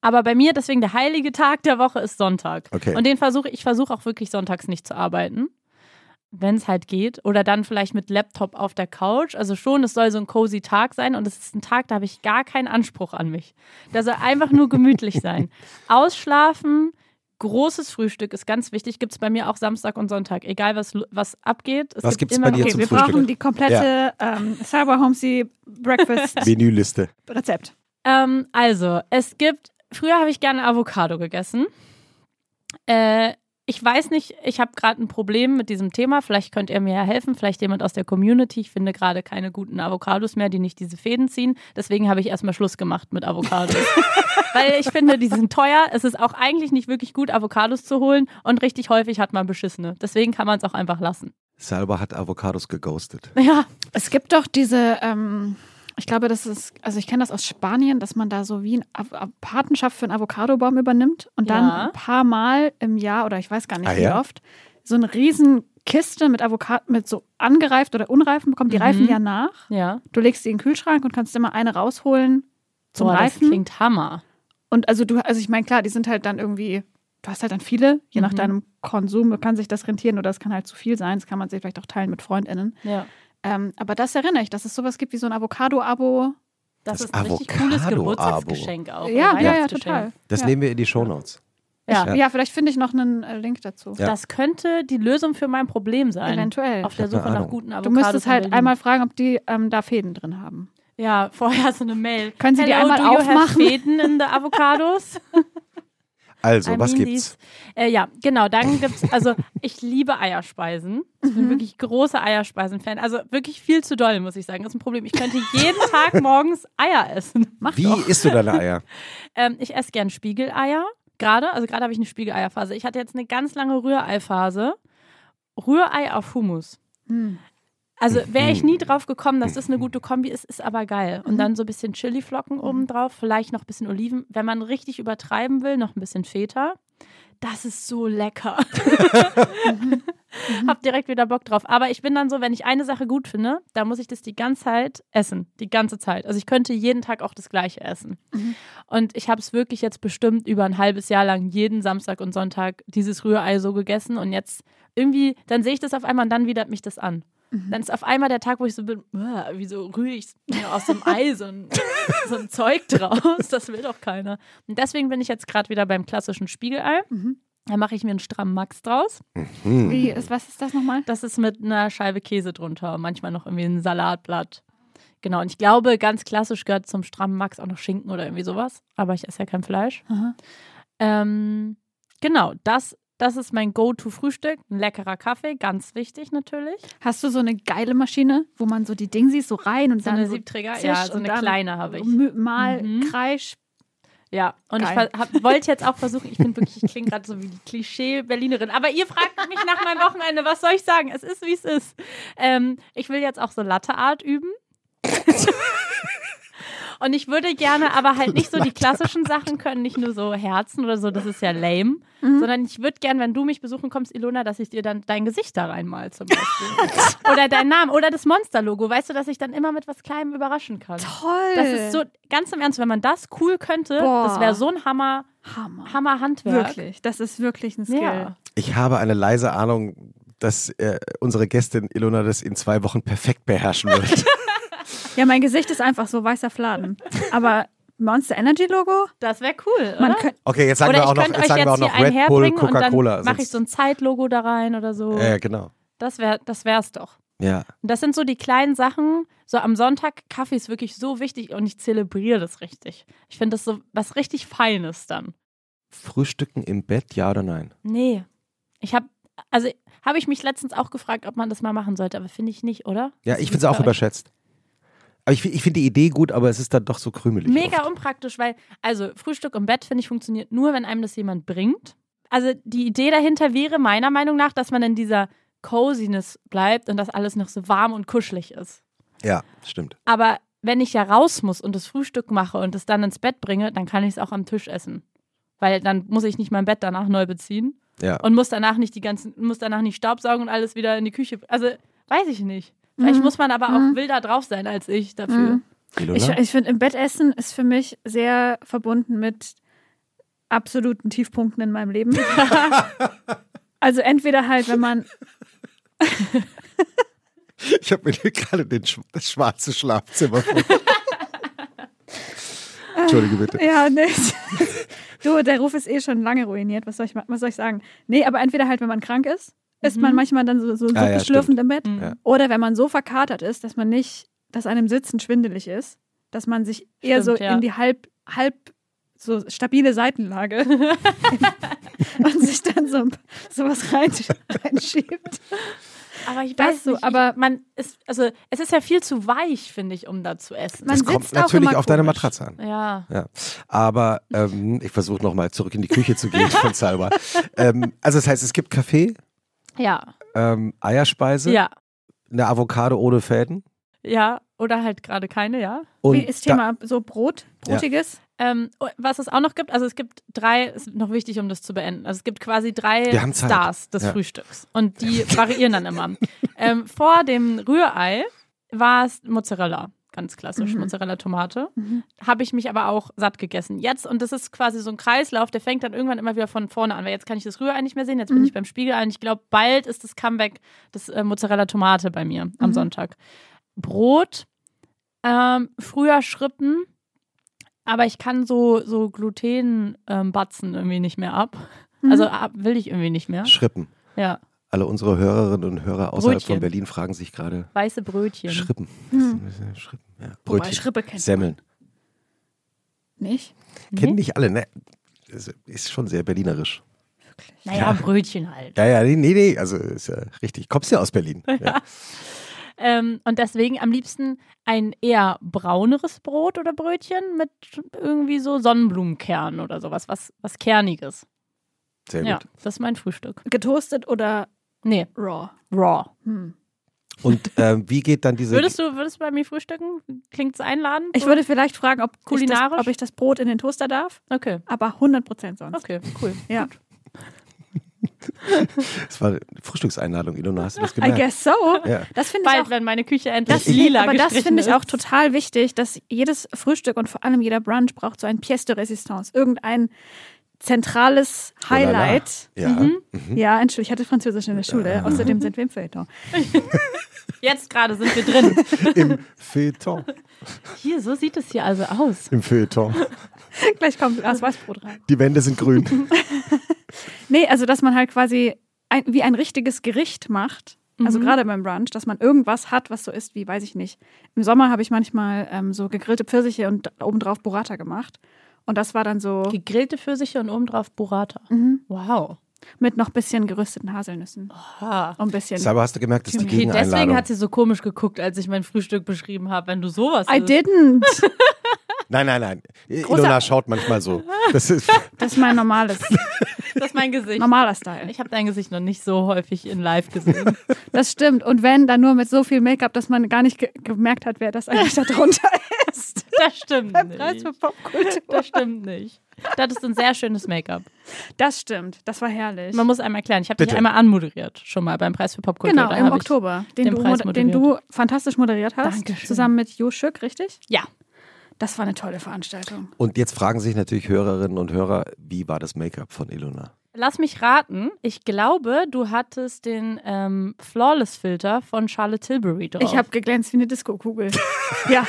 Aber bei mir, deswegen der heilige Tag der Woche ist Sonntag. Okay. Und den versuche ich versuche auch wirklich sonntags nicht zu arbeiten. Wenn es halt geht. Oder dann vielleicht mit Laptop auf der Couch. Also schon, es soll so ein cozy Tag sein. Und es ist ein Tag, da habe ich gar keinen Anspruch an mich. Der soll einfach nur gemütlich sein. Ausschlafen, großes Frühstück ist ganz wichtig. Gibt es bei mir auch Samstag und Sonntag. Egal, was, was abgeht. Es Was gibt gibt's immer bei dir noch- Okay, zum wir Frühstück? brauchen die komplette ähm, Cyber Homesy Breakfast Menüliste. Rezept. Ähm, also, es gibt, früher habe ich gerne Avocado gegessen. Äh, ich weiß nicht, ich habe gerade ein Problem mit diesem Thema. Vielleicht könnt ihr mir ja helfen, vielleicht jemand aus der Community. Ich finde gerade keine guten Avocados mehr, die nicht diese Fäden ziehen. Deswegen habe ich erstmal Schluss gemacht mit Avocados. Weil ich finde, die sind teuer. Es ist auch eigentlich nicht wirklich gut, Avocados zu holen. Und richtig häufig hat man beschissene. Deswegen kann man es auch einfach lassen. Salva hat Avocados geghostet. Ja, Es gibt doch diese, ähm, ich glaube, das ist, also ich kenne das aus Spanien, dass man da so wie eine Patenschaft für einen Avocadobaum übernimmt und dann Ja. ein paar Mal im Jahr oder ich weiß gar nicht Ah, wie ja? oft so eine riesen Kiste mit Avocado, mit so angereift oder unreifen bekommt. Die Mhm. reifen ja nach. ja. Du legst die in den Kühlschrank und kannst immer eine rausholen zum Boah, das Reifen. klingt Hammer. Und also du, also ich meine, klar, die sind halt dann irgendwie, du hast halt dann viele, je nach Mhm. deinem Konsum kann sich das rentieren oder es kann halt zu viel sein. Das kann man sich vielleicht auch teilen mit FreundInnen. Ja. Ähm, aber das erinnere ich, dass es sowas gibt wie so ein Avocado-Abo. Das, Das ist ein richtig cooles. Geburtstagsgeschenk auch. Ja, ja, ja, total. Das ja. nehmen wir in die Shownotes. Ja. Ja. Ja, vielleicht finde ich noch einen äh, Link dazu. Ja. Das könnte die Lösung für mein Problem sein. Eventuell. Auf der Suche nach guten Du Avocados. müsstest in halt einmal fragen, ob die ähm, da Fäden drin haben. Ja, vorher so eine Mail. Können Sie die Hello, einmal do you have aufmachen? Fäden in the Avocados? Also, I was mean gibt's? Äh, ja, genau. Dann gibt's, also ich liebe Eierspeisen. Ich bin wirklich großer Eierspeisen-Fan. Also wirklich viel zu doll, muss ich sagen. Das ist ein Problem. Ich könnte jeden Tag morgens Eier essen. Mach Wie doch. isst du deine Eier? Ähm, ich esse gern Spiegeleier. Gerade, also gerade habe ich eine Spiegeleierphase. Ich hatte jetzt eine ganz lange Rührei-Phase. Rührei auf Hummus. Hm. Also wäre ich nie drauf gekommen, dass das eine gute Kombi ist, ist aber geil. Und dann so ein bisschen Chiliflocken oben drauf, vielleicht noch ein bisschen Oliven. Wenn man richtig übertreiben will, noch ein bisschen Feta. Das ist so lecker. hab direkt wieder Bock drauf. Aber ich bin dann so, wenn ich eine Sache gut finde, dann muss ich das die ganze Zeit essen. Die ganze Zeit. Also ich könnte jeden Tag auch das Gleiche essen. Mhm. Und ich habe es wirklich jetzt bestimmt über ein halbes Jahr lang jeden Samstag und Sonntag dieses Rührei so gegessen. Und jetzt irgendwie, dann sehe ich das auf einmal und dann widert mich das an. Mhm. Dann ist auf einmal der Tag, wo ich so bin, "Uah, wieso rühre ich mir aus dem Ei so ein, so ein Zeug draus? Das will doch keiner. Und deswegen bin ich jetzt gerade wieder beim klassischen Spiegelei. Mhm. Da mache ich mir einen strammen Max draus. Hm. Wie ist, was ist das nochmal? Das ist mit einer Scheibe Käse drunter. und Manchmal noch irgendwie ein Salatblatt. Genau. Und ich glaube, ganz klassisch gehört zum strammen Max auch noch Schinken oder irgendwie sowas. Aber ich esse ja kein Fleisch. Ähm, genau, das, das ist mein Go-To-Frühstück. Ein leckerer Kaffee, ganz wichtig natürlich. Hast du so eine geile Maschine, wo man so die Dingsies so rein und So dann eine so Siebträger? Tisch Ja, so eine kleine habe ich. Mal Mhm. Kreisch. Ja, und Geil. ich hab- wollte jetzt auch versuchen, ich bin wirklich, ich klinge gerade so wie die Klischee-Berlinerin, aber ihr fragt mich nach meinem Wochenende, was soll ich sagen? Es ist, wie es ist. Ähm, ich will jetzt auch so Latte-Art üben. Und ich würde gerne aber halt nicht so die klassischen Sachen können, nicht nur so Herzen oder so, das ist ja lame, sondern ich würde gerne, wenn du mich besuchen kommst, Ilona, dass ich dir dann dein Gesicht da reinmal zum Beispiel. oder dein Name oder das Monster-Logo, weißt du, dass ich dann immer mit was Kleinem überraschen kann. Toll. Das ist so, ganz im Ernst, wenn man das cool könnte, Boah. das wäre so ein Hammer, Hammer. Hammer Handwerk. Wirklich. Das ist wirklich ein Skill. Ja. Ich habe eine leise Ahnung, dass äh, unsere Gästin Ilona das in zwei Wochen perfekt beherrschen wird. Ja, mein Gesicht ist einfach so weißer Fladen. Aber Monster Energy Logo? Das wäre cool, Man oder? könnte. Okay, jetzt sagen oder wir auch ich noch, jetzt sagen wir auch noch Red Bull, Coca-Cola. dann mache ich so ein Zeitlogo da rein oder so. Ja, genau. Das wäre das wär's doch. Ja. Und das sind so die kleinen Sachen. So am Sonntag, Kaffee ist wirklich so wichtig und ich zelebriere das richtig. Ich finde das so was richtig Feines dann. Frühstücken im Bett, ja oder nein? Nee. Ich habe, also habe ich mich letztens auch gefragt, ob man das mal machen sollte, aber finde ich nicht, oder? Ja, ich finde es auch überschätzt. Aber ich, ich finde die Idee gut, aber es ist dann doch so krümelig. Mega oft. unpraktisch, weil, also Frühstück im Bett, finde ich, funktioniert nur, wenn einem das jemand bringt. Also die Idee dahinter wäre meiner Meinung nach, dass man in dieser Coziness bleibt und dass alles noch so warm und kuschelig ist. Ja, stimmt. Aber wenn ich ja raus muss und das Frühstück mache und es dann ins Bett bringe, dann kann ich es auch am Tisch essen. Weil dann muss ich nicht mein Bett danach neu beziehen Ja. und muss danach nicht die ganzen, muss danach nicht Staubsaugen und alles wieder in die Küche. Also weiß ich nicht. Vielleicht Mhm. muss man aber auch Mhm. wilder drauf sein als ich dafür. Mhm. Ich, ich finde, im Bett essen ist für mich sehr verbunden mit absoluten Tiefpunkten in meinem Leben. also entweder halt, wenn man Ich habe mir gerade den, Sch- das schwarze Schlafzimmer vor. Entschuldige bitte. Ja, nee. Du, der Ruf ist eh schon lange ruiniert. Was soll ich, was soll ich sagen? Nee, aber entweder halt, wenn man krank ist, ist Mhm. man manchmal dann so, so Ah, ja, suppenschlürfend im Bett. Mhm. Ja. Oder wenn man so verkatert ist, dass man nicht, dass einem Sitzen schwindelig ist, dass man sich eher Stimmt, so ja. in die halb, halb so stabile Seitenlage und sich dann so, so was rein, reinschiebt. Aber ich Das weiß so, nicht, aber- ich, man ist, also es ist ja viel zu weich, finde ich, um da zu essen. Man Das kommt sitzt auch natürlich immer auf deine komisch. Matratze an. ja. Ja. Aber ähm, ich versuche nochmal zurück in die Küche zu gehen von Salva. ähm, also das heißt, es gibt Kaffee, Ja, ähm, Eierspeise, ja, eine Avocado ohne Fäden. ja. Oder halt gerade keine, ja. Und Wie ist Thema so Brot, Brotiges? Ähm, was es auch noch gibt, also es gibt drei, ist noch wichtig, um das zu beenden. Also es gibt quasi drei. Stars des Ja. Frühstücks. Und die variieren dann immer. ähm, vor dem Rührei war es Mozzarella. Ganz klassisch, Mhm. Mozzarella-Tomate. Mhm. Habe ich mich aber auch satt gegessen. Jetzt, und das ist quasi so ein Kreislauf, der fängt dann irgendwann immer wieder von vorne an, weil jetzt kann ich das Rührei nicht mehr sehen, jetzt bin Mhm. ich beim Spiegelei und ich glaube, bald ist das Comeback des äh, Mozzarella-Tomate bei mir am Mhm. Sonntag. Brot, ähm, früher Schrippen, aber ich kann so, so Gluten-Batzen irgendwie nicht mehr ab. Mhm. Also ab, will ich irgendwie nicht mehr. Schrippen. Ja, Alle unsere Hörerinnen und Hörer außerhalb Brötchen. von Berlin fragen sich gerade weiße Brötchen. Schrippen. Hm. Schrippen. Ja. Wobei Brötchen. Schrippe kennt Semmeln. nicht. Kennen Nee? nicht alle, ne? Ist- Ist schon sehr berlinerisch. Naja, Ja. Brötchen halt. Ja, ja, nee, nee, nee, also ist ja richtig. Kommst ja aus Berlin. Ja. Ähm, und deswegen am liebsten ein eher brauneres Brot oder Brötchen mit irgendwie so Sonnenblumenkern oder sowas, was, was Kerniges. Sehr Ja, gut. das ist mein Frühstück. Getoastet oder Nee, raw? raw. Hm. Und ähm, wie geht dann diese. Würdest du, würdest du bei mir frühstücken? Klingt's einladend? Ich würde vielleicht fragen, ob Kulinarisch? Ich das, ob ich das Brot in den Toaster darf, Okay, aber 100% sonst. okay, cool. Ja. Das war eine Frühstückseinladung, Ilona, hast du das I gemerkt? guess so. Ja. Das finde ich Bald, auch wenn meine Küche endlich Das, lila aber das finde ich auch total wichtig, dass jedes Frühstück und vor allem jeder Brunch braucht so ein Pièce de Résistance. Irgendein zentrales Oh la la. Highlight. Ja. Mhm. Ja, Entschuldigung, ich hatte Französisch in der Schule. Außerdem sind wir im Feuilleton. Jetzt gerade sind wir drin. Im Feuilleton. Hier, so sieht es hier also aus. Im Feuilleton. Gleich kommt Glas Weißbrot rein. Die Wände sind grün. Nee, also dass man halt quasi ein, wie ein richtiges Gericht macht. Also Mhm. gerade beim Brunch, dass man irgendwas hat, was so ist wie, weiß ich nicht. Im Sommer habe ich manchmal ähm, so gegrillte Pfirsiche und obendrauf Burrata gemacht. Und das war dann so Gegrillte Pfirsiche und obendrauf Burrata. Mhm. Wow. mit noch bisschen gerösteten Haselnüssen. Ah. Und ein bisschen. Aber hast du gemerkt, dass die Okay, deswegen hat sie so komisch geguckt, als ich mein Frühstück beschrieben habe, wenn du sowas I isst. didn't. Nein, nein, nein. Großer- Ilona schaut manchmal so. Das ist, Das ist mein normales, Das ist mein Gesicht. normaler Style. Ich habe dein Gesicht noch nicht so häufig in live gesehen. Das stimmt. Und wenn, dann nur mit so viel Make-up, dass man gar nicht ge gemerkt hat, wer das eigentlich da drunter ist. Das stimmt Preis nicht. für Popkultur. Das stimmt nicht. Das ist ein sehr schönes Make-up. Das stimmt. Das war herrlich. Man muss einmal erklären, ich habe dich einmal anmoderiert, schon mal beim Preis für Popkultur. Genau, Da im Oktober, den, den du, Preis den du fantastisch moderiert hast. Dankeschön. Zusammen mit Jo Schück, richtig? Ja, Das war eine tolle Veranstaltung. und jetzt fragen sich natürlich Hörerinnen und Hörer, wie war das Make-up von Ilona? lass mich raten. Ich glaube, du hattest den ähm, Flawless-Filter von Charlotte Tilbury drauf. Ich habe geglänzt wie eine Disco-Kugel. ja,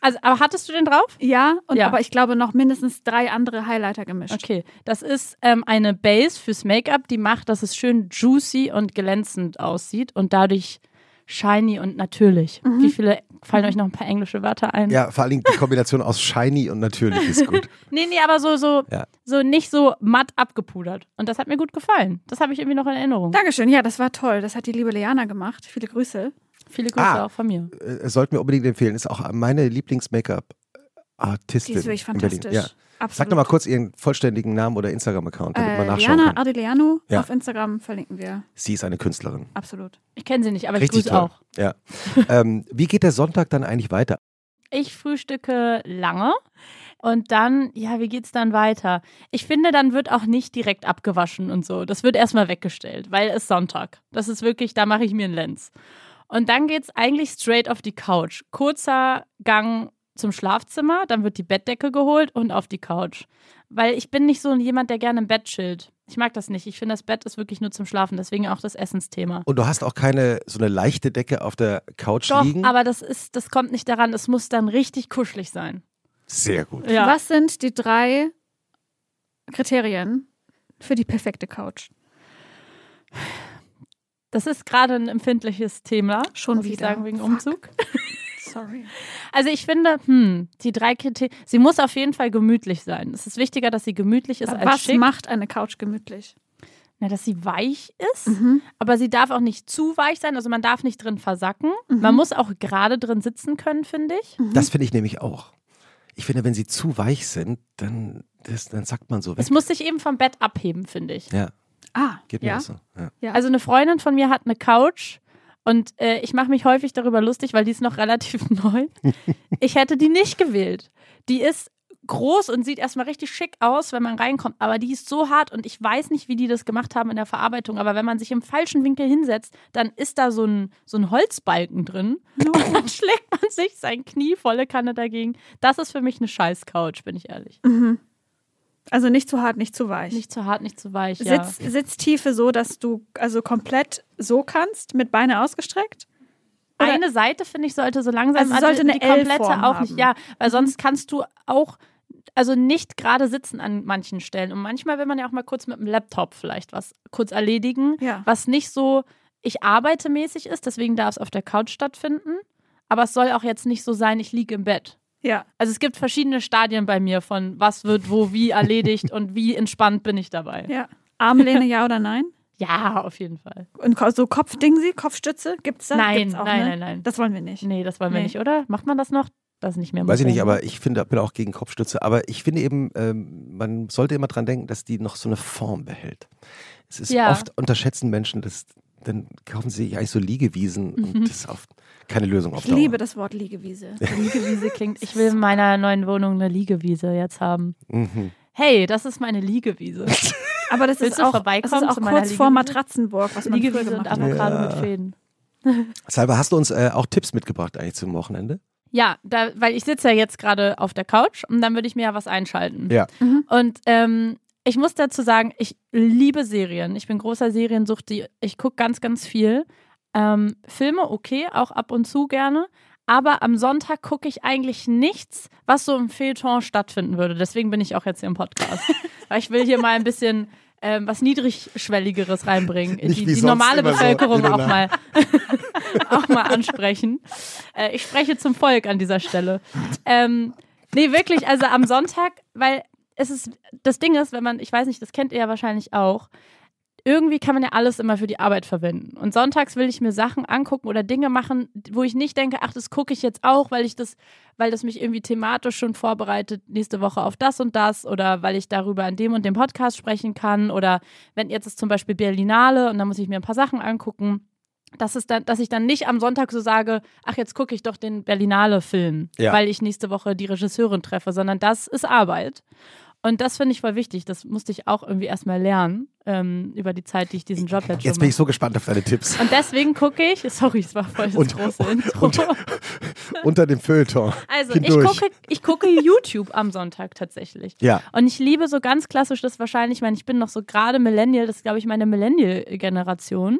also, aber hattest du den drauf? ja, und Ja. aber ich glaube noch mindestens drei andere Highlighter gemischt. Okay, das ist ähm, eine Base fürs Make-up, die macht, dass es schön juicy und glänzend aussieht und dadurch shiny und natürlich. Mhm. Wie viele fallen euch noch ein paar englische Wörter ein? Ja, vor allen Dingen die Kombination aus shiny und natürlich ist gut. Nee, nee, aber so, so, Ja. so nicht so matt abgepudert. Und das hat mir gut gefallen. Das habe ich irgendwie noch in Erinnerung. Dankeschön, ja, das war toll. Das hat die liebe Leana gemacht. Viele Grüße. Viele Grüße Ah. auch von mir. Äh, sollten wir unbedingt empfehlen. Ist auch meine Lieblings-Make-up-Artistin. Die ist wirklich fantastisch. Ja. Absolut. Sag doch mal kurz ihren vollständigen Namen oder Instagram-Account, damit man äh, nachschauen Liana kann. Ardeleanu Ja. auf Instagram verlinken wir. Sie ist eine Künstlerin. Absolut. Ich kenne sie nicht, aber Richtig ich grüße auch. Ja. ähm, wie geht der Sonntag dann eigentlich weiter? Ich frühstücke lange. Und dann, ja, wie geht's dann weiter? Ich finde, dann wird auch nicht direkt abgewaschen und so. Das wird erstmal weggestellt, weil es Sonntag. Das ist wirklich, da mache ich mir einen Lenz. Und dann geht's eigentlich straight auf die Couch. Kurzer Gang zum Schlafzimmer, dann wird die Bettdecke geholt und auf die Couch. Weil ich bin nicht so jemand, der gerne im Bett chillt. Ich mag das nicht. Ich finde, das Bett ist wirklich nur zum Schlafen, deswegen auch das Essensthema. Und du hast auch keine so eine leichte Decke auf der Couch Doch, liegen? aber das ist, das kommt nicht daran. Es muss dann richtig kuschelig sein. Sehr gut. Ja. Was sind die drei Kriterien für die perfekte Couch? Das ist gerade ein empfindliches Thema. Schon muss ich wieder. sagen, wegen Fuck. Umzug. Sorry. Also ich finde, hm, die drei Kriterien, sie muss auf jeden Fall gemütlich sein. Es ist wichtiger, dass sie gemütlich ist als Was schick. macht eine Couch gemütlich? Na, dass sie weich ist, Mhm. aber sie darf auch nicht zu weich sein. Also man darf nicht drin versacken. Man muss auch gerade drin sitzen können, finde ich. Das finde ich nämlich auch. Ich finde, wenn sie zu weich sind, dann, das, dann sagt man so weg. Es muss sich eben vom Bett abheben, finde ich. ja, Ah, geht mir ja. auch so. Ja. Ja. Also eine Freundin von mir hat eine Couch und äh, ich mache mich häufig darüber lustig, weil die ist noch relativ neu. Ich hätte die nicht gewählt. Die ist groß und sieht erstmal richtig schick aus, wenn man reinkommt, aber die ist so hart und ich weiß nicht, wie die das gemacht haben in der Verarbeitung, aber wenn man sich im falschen Winkel hinsetzt, dann ist da so ein, so ein Holzbalken drin und dann schlägt man sich sein Knie volle Kanne dagegen. Das ist für mich eine scheiß Couch, bin ich ehrlich. Also nicht zu hart, nicht zu weich. Nicht zu hart, nicht zu weich. Ja. Sitz, Sitztiefe so, dass du also komplett so kannst, mit Beine ausgestreckt? Oder- eine Seite, finde ich, sollte so langsam Also sollte die eine komplette L-Form auch nicht, ja, weil sonst kannst du auch also nicht gerade sitzen an manchen Stellen und manchmal will man ja auch mal kurz mit dem Laptop vielleicht was kurz erledigen, Ja. was nicht so ich arbeite mäßig ist, deswegen darf es auf der Couch stattfinden, aber es soll auch jetzt nicht so sein, ich liege im Bett. Ja. Also es gibt verschiedene Stadien bei mir von was wird wo wie erledigt und wie entspannt bin ich dabei. Ja. Armlehne, ja oder nein? Ja, auf jeden Fall. Und so Kopfdingsi, Kopfstütze, gibt's das? Nein, Gibt's auch, nein, ne? nein, nein. Das wollen wir nicht. Nee, das wollen wir Nee. nicht, oder? Macht man das noch? Das ist nicht mehr Weiß ich nicht, aber ich finde, bin auch gegen Kopfstütze. Aber ich finde eben, ähm, man sollte immer dran denken, dass die noch so eine Form behält. Es ist Ja. oft unterschätzen Menschen, dass dann kaufen sie sich eigentlich so Liegewiesen Mhm. und das ist oft keine Lösung auf Ich Dauer. liebe das Wort Liegewiese. Liegewiese klingt. Ich will in meiner neuen Wohnung eine Liegewiese jetzt haben. Mhm. Hey, das ist meine Liegewiese. Aber das Willst ist auch, das ist auch kurz vor? Matratzenburg, was man Liegewiese und. Avocado Ja. mit Fäden. Salva, hast du uns äh, auch Tipps mitgebracht eigentlich zum Wochenende? Ja, da, weil ich sitze ja jetzt gerade auf der Couch und dann würde ich mir ja was einschalten. Ja. Und ähm, ich muss dazu sagen, ich liebe Serien. Ich bin großer Seriensucht. Ich gucke ganz, ganz viel. Ähm, Filme, okay, auch ab und zu gerne. Aber am Sonntag gucke ich eigentlich nichts, was so im Feuilleton stattfinden würde. Deswegen bin ich auch jetzt hier im Podcast. weil ich will hier mal ein bisschen ähm, was Niedrigschwelligeres reinbringen. Nicht die die normale immer so, Bevölkerung auch mal, auch mal ansprechen. Äh, ich spreche zum Volk an dieser Stelle. Ähm, nee, wirklich, also am Sonntag, weil es ist, das Ding ist, wenn man, ich weiß nicht, das kennt ihr ja wahrscheinlich auch, irgendwie kann man ja alles immer für die Arbeit verwenden. Und sonntags will ich mir Sachen angucken oder Dinge machen, wo ich nicht denke, ach, das gucke ich jetzt auch, weil ich das, weil das mich irgendwie thematisch schon vorbereitet nächste Woche auf das und das oder weil ich darüber in dem und dem Podcast sprechen kann oder wenn jetzt ist zum Beispiel Berlinale und dann muss ich mir ein paar Sachen angucken. Das ist dann, dass ich dann nicht am Sonntag so sage, ach, jetzt gucke ich doch den Berlinale-Film, Ja. weil ich nächste Woche die Regisseurin treffe, sondern das ist Arbeit. Und das finde ich voll wichtig. Das musste ich auch irgendwie erstmal lernen ähm, über die Zeit, die ich diesen Job jetzt schon Jetzt bin ich so gespannt auf deine Tipps. Und deswegen gucke ich, sorry, es war voll das Und- große Intro. und- Unter dem Feuilleton. also ich gucke, ich gucke YouTube am Sonntag tatsächlich. Ja. Und ich liebe so ganz klassisch das wahrscheinlich, ich meine, ich bin noch so gerade Millennial, das ist, glaube ich, meine Millennial-Generation.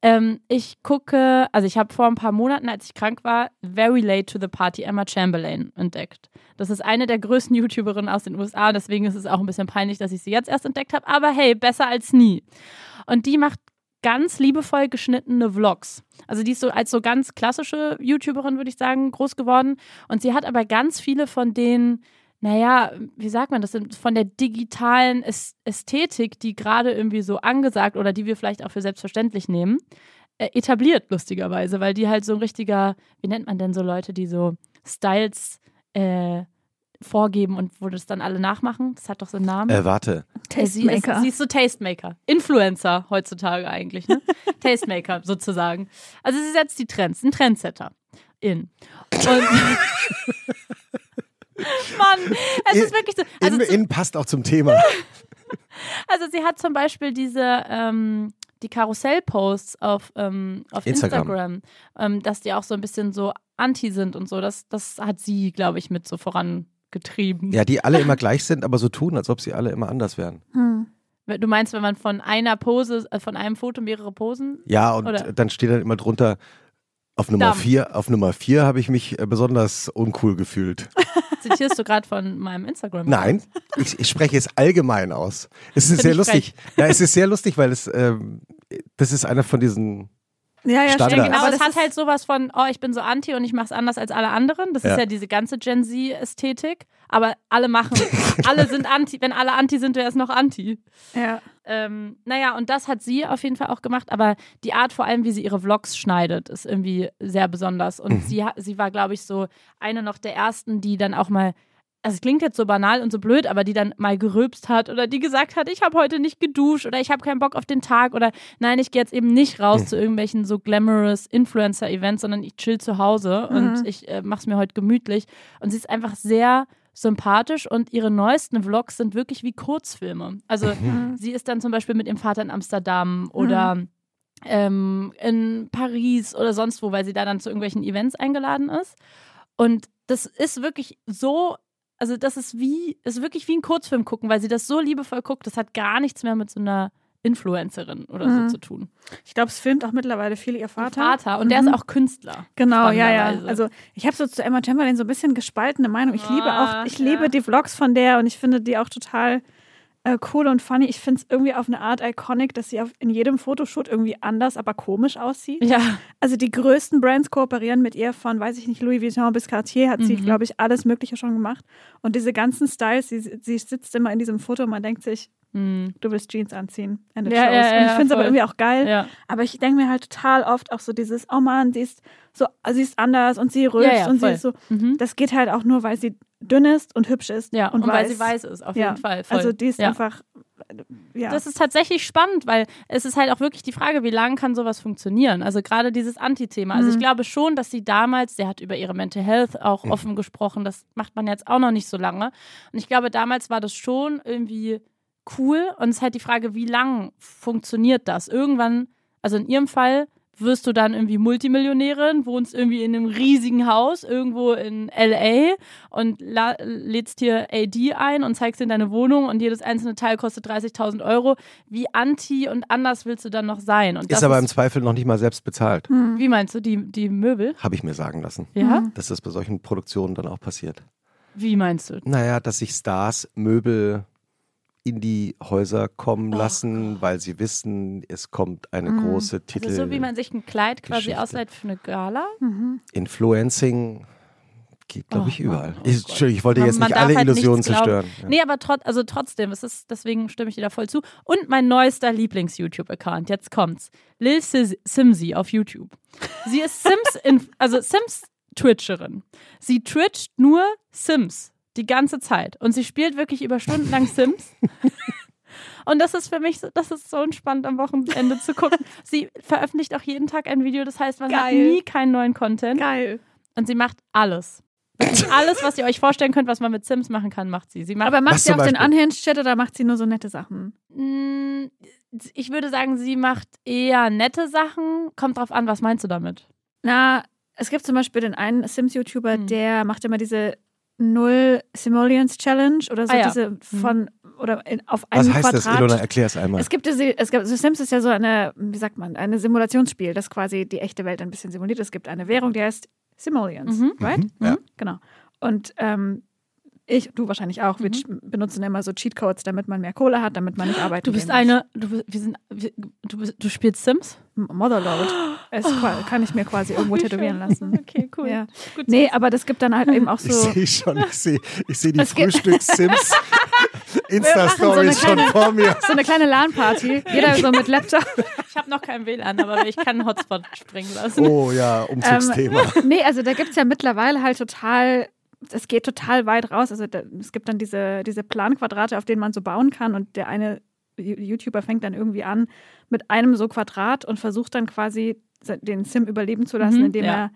Ähm, ich gucke, also ich habe vor ein paar Monaten, als ich krank war, Very Late to the Party Emma Chamberlain entdeckt. Das ist eine der größten YouTuberinnen aus den USA, deswegen ist es auch ein bisschen peinlich, dass ich sie jetzt erst entdeckt habe. Aber hey, besser als nie. Und die macht ganz liebevoll geschnittene Vlogs. Also die ist so als so ganz klassische YouTuberin, würde ich sagen, groß geworden. Und sie hat aber ganz viele von den, naja, wie sagt man das, denn, von der digitalen Äs- Ästhetik, die gerade irgendwie so angesagt oder die wir vielleicht auch für selbstverständlich nehmen, äh, etabliert, lustigerweise, weil die halt so ein richtiger, wie nennt man denn so Leute, die so Styles äh, vorgeben und wo das dann alle nachmachen? Das hat doch so einen Namen. Äh, warte. Äh, Sie ist, Tastemaker. sie ist so Tastemaker. Influencer heutzutage eigentlich, ne? Tastemaker sozusagen. Also sie setzt die Trends, ein Trendsetter in. Und Mann, es ist wirklich so. Also, in, in passt auch zum Thema. also sie hat zum Beispiel diese ähm, die Karussell-Posts auf, ähm, auf Instagram. Instagram, ähm, dass die auch so ein bisschen so anti sind und so. Das, das hat sie, glaube ich, mit so vorangetrieben. Ja, die alle immer gleich sind, aber so tun, als ob sie alle immer anders wären. Hm. Du meinst, wenn man von einer Pose, äh, von einem Foto mehrere Posen Ja, und Oder- dann steht dann immer drunter, auf Nummer Dampf. vier, auf Nummer vier habe ich mich äh, besonders uncool gefühlt. Zitierst du gerade von meinem Instagram? Nein, ich, ich spreche es allgemein aus. Es ist Find sehr lustig. Ja, es ist sehr lustig, weil es, ähm, das ist einer von diesen, Ja, ja, Standard. stimmt. Genau, Aber es das hat halt sowas von, oh, ich bin so anti und ich mache es anders als alle anderen. Das Ja. ist ja diese ganze Gen Z-Ästhetik. Aber alle machen, alle sind anti. Wenn alle anti sind, wäre es noch anti. ja. Ähm, naja, und das hat sie auf jeden Fall auch gemacht. Aber die Art vor allem, wie sie ihre Vlogs schneidet, ist irgendwie sehr besonders. Und Mhm. sie, sie war, glaube ich, so eine noch der ersten, die dann auch mal also es klingt jetzt so banal und so blöd, aber die dann mal gerülpst hat oder die gesagt hat, ich habe heute nicht geduscht oder ich habe keinen Bock auf den Tag oder nein, ich gehe jetzt eben nicht raus zu irgendwelchen so glamorous Influencer-Events, sondern ich chill zu Hause und ich äh, mache es mir heute gemütlich. Und sie ist einfach sehr sympathisch und ihre neuesten Vlogs sind wirklich wie Kurzfilme. Also sie ist dann zum Beispiel mit ihrem Vater in Amsterdam oder ähm, in Paris oder sonst wo, weil sie da dann zu irgendwelchen Events eingeladen ist. Und das ist wirklich so, also das ist wie, ist wirklich wie ein Kurzfilm gucken, weil sie das so liebevoll guckt. Das hat gar nichts mehr mit so einer Influencerin oder Mhm. so zu tun. Ich glaube, es filmt auch mittlerweile viel ihr Vater. Vater. Und der Mhm. ist auch Künstler. Genau, ja, ja. Also ich habe so zu Emma Chamberlain so ein bisschen gespaltene Meinung. Ich liebe Ah, auch, ich ja. liebe die Vlogs von der und ich finde die auch total äh, cool und funny. Ich finde es irgendwie auf eine Art iconic, dass sie auf, in jedem Fotoshoot irgendwie anders, aber komisch aussieht. Ja, Also die größten Brands kooperieren mit ihr von, weiß ich nicht, Louis Vuitton bis Cartier hat sie, Mhm. glaube ich, alles Mögliche schon gemacht. Und diese ganzen Styles, sie, sie sitzt immer in diesem Foto und man denkt sich, hm. du willst Jeans anziehen. Ende Ja, ja, ja, und ich finde es aber irgendwie auch geil. Aber ich denke mir halt total oft auch so dieses, oh Mann, sie ist so, sie ist anders und sie rülpst und voll. sie ist so. Mhm. Das geht halt auch nur, weil sie dünn ist und hübsch ist. Ja, und, und, weil sie weiß ist, auf ja. jeden Fall. Voll. Also die ist ja. einfach, äh, ja. Das ist tatsächlich spannend, weil es ist halt auch wirklich die Frage, wie lange kann sowas funktionieren? Also gerade dieses Anti-Thema. Also ich Mhm. glaube schon, dass sie damals, der hat über ihre Mental Health auch Mhm. offen gesprochen, das macht man jetzt auch noch nicht so lange. Und ich glaube, damals war das schon irgendwie cool. Und es ist halt die Frage, wie lang funktioniert das? Irgendwann, also in ihrem Fall, wirst du dann irgendwie Multimillionärin, wohnst irgendwie in einem riesigen Haus irgendwo in LA und lädst hier AD ein und zeigst in deine Wohnung und jedes einzelne Teil kostet 30.000 Euro. Wie anti und anders willst du dann noch sein? Und ist aber ist, im Zweifel noch nicht mal selbst bezahlt. Hm. Wie meinst du, die, die Möbel? Habe ich mir sagen lassen. Ja? Dass das bei solchen Produktionen dann auch passiert. Wie meinst du? Naja, dass sich Stars Möbel in die Häuser kommen oh lassen, weil sie wissen, es kommt eine mhm. große Titel. Also so wie man sich ein Kleid quasi ausleiht für eine Gala. Mhm. Influencing geht, glaube ich, oh, überall. Oh, ich, ich, wollte jetzt man nicht alle halt Illusionen zerstören. Ja. Nee, aber trot, also trotzdem, es ist, deswegen stimme ich dir da voll zu. Und mein neuester Lieblings-YouTube-Account, jetzt kommt's. Lil Simsy auf YouTube. Sie ist Sims, in, also Sims-Twitcherin. Sie twitcht nur Sims die ganze Zeit. Und sie spielt wirklich über Stunden lang Sims. Und das ist für mich, das ist so entspannt am Wochenende zu gucken. Sie veröffentlicht auch jeden Tag ein Video, das heißt, man Geil. hat nie keinen neuen Content. Geil. Und sie macht alles. alles, was ihr euch vorstellen könnt, was man mit Sims machen kann, macht sie. sie macht Aber macht sie auch den Unhinged-Chat oder macht sie nur so nette Sachen? Mm, ich würde sagen, sie macht eher nette Sachen. Kommt drauf an, was meinst du damit? Na, es gibt zum Beispiel den einen Sims-YouTuber, hm. der macht immer diese Null Simoleons Challenge oder so ah, ja. diese mhm. von oder in, auf einem Was heißt Quadrat. das, Ilona? Erklär es einmal. Es gibt diese, es gibt, The Sims ist ja so eine, wie sagt man, ein Simulationsspiel, das quasi die echte Welt ein bisschen simuliert. Es gibt eine Währung, die heißt Simoleons, mhm. right? Mhm, ja. Genau. Und ähm, ich, du wahrscheinlich auch, wir mhm. benutzen immer so Cheatcodes, damit man mehr Kohle hat, damit man nicht arbeiten Du bist eine, du, wir sind, wir, du, du spielst Sims? Motherload. Es oh. kann ich mir quasi irgendwo tätowieren lassen. Okay, cool. Ja. nee, aber das gibt dann halt eben auch so. Ich sehe schon, ich sehe ich seh die Frühstücks-Sims. Insta-Stories so schon vor mir. So eine kleine LAN-Party. Jeder so mit Laptop. Ich habe noch kein WLAN, aber ich kann einen Hotspot springen lassen. Oh ja, Umzugsthema. Ähm, nee, also da gibt es ja mittlerweile halt total es geht total weit raus. Also da, es gibt dann diese, diese Planquadrate, auf denen man so bauen kann und der eine YouTuber fängt dann irgendwie an mit einem so Quadrat und versucht dann quasi den Sim überleben zu lassen, mhm, indem ja. er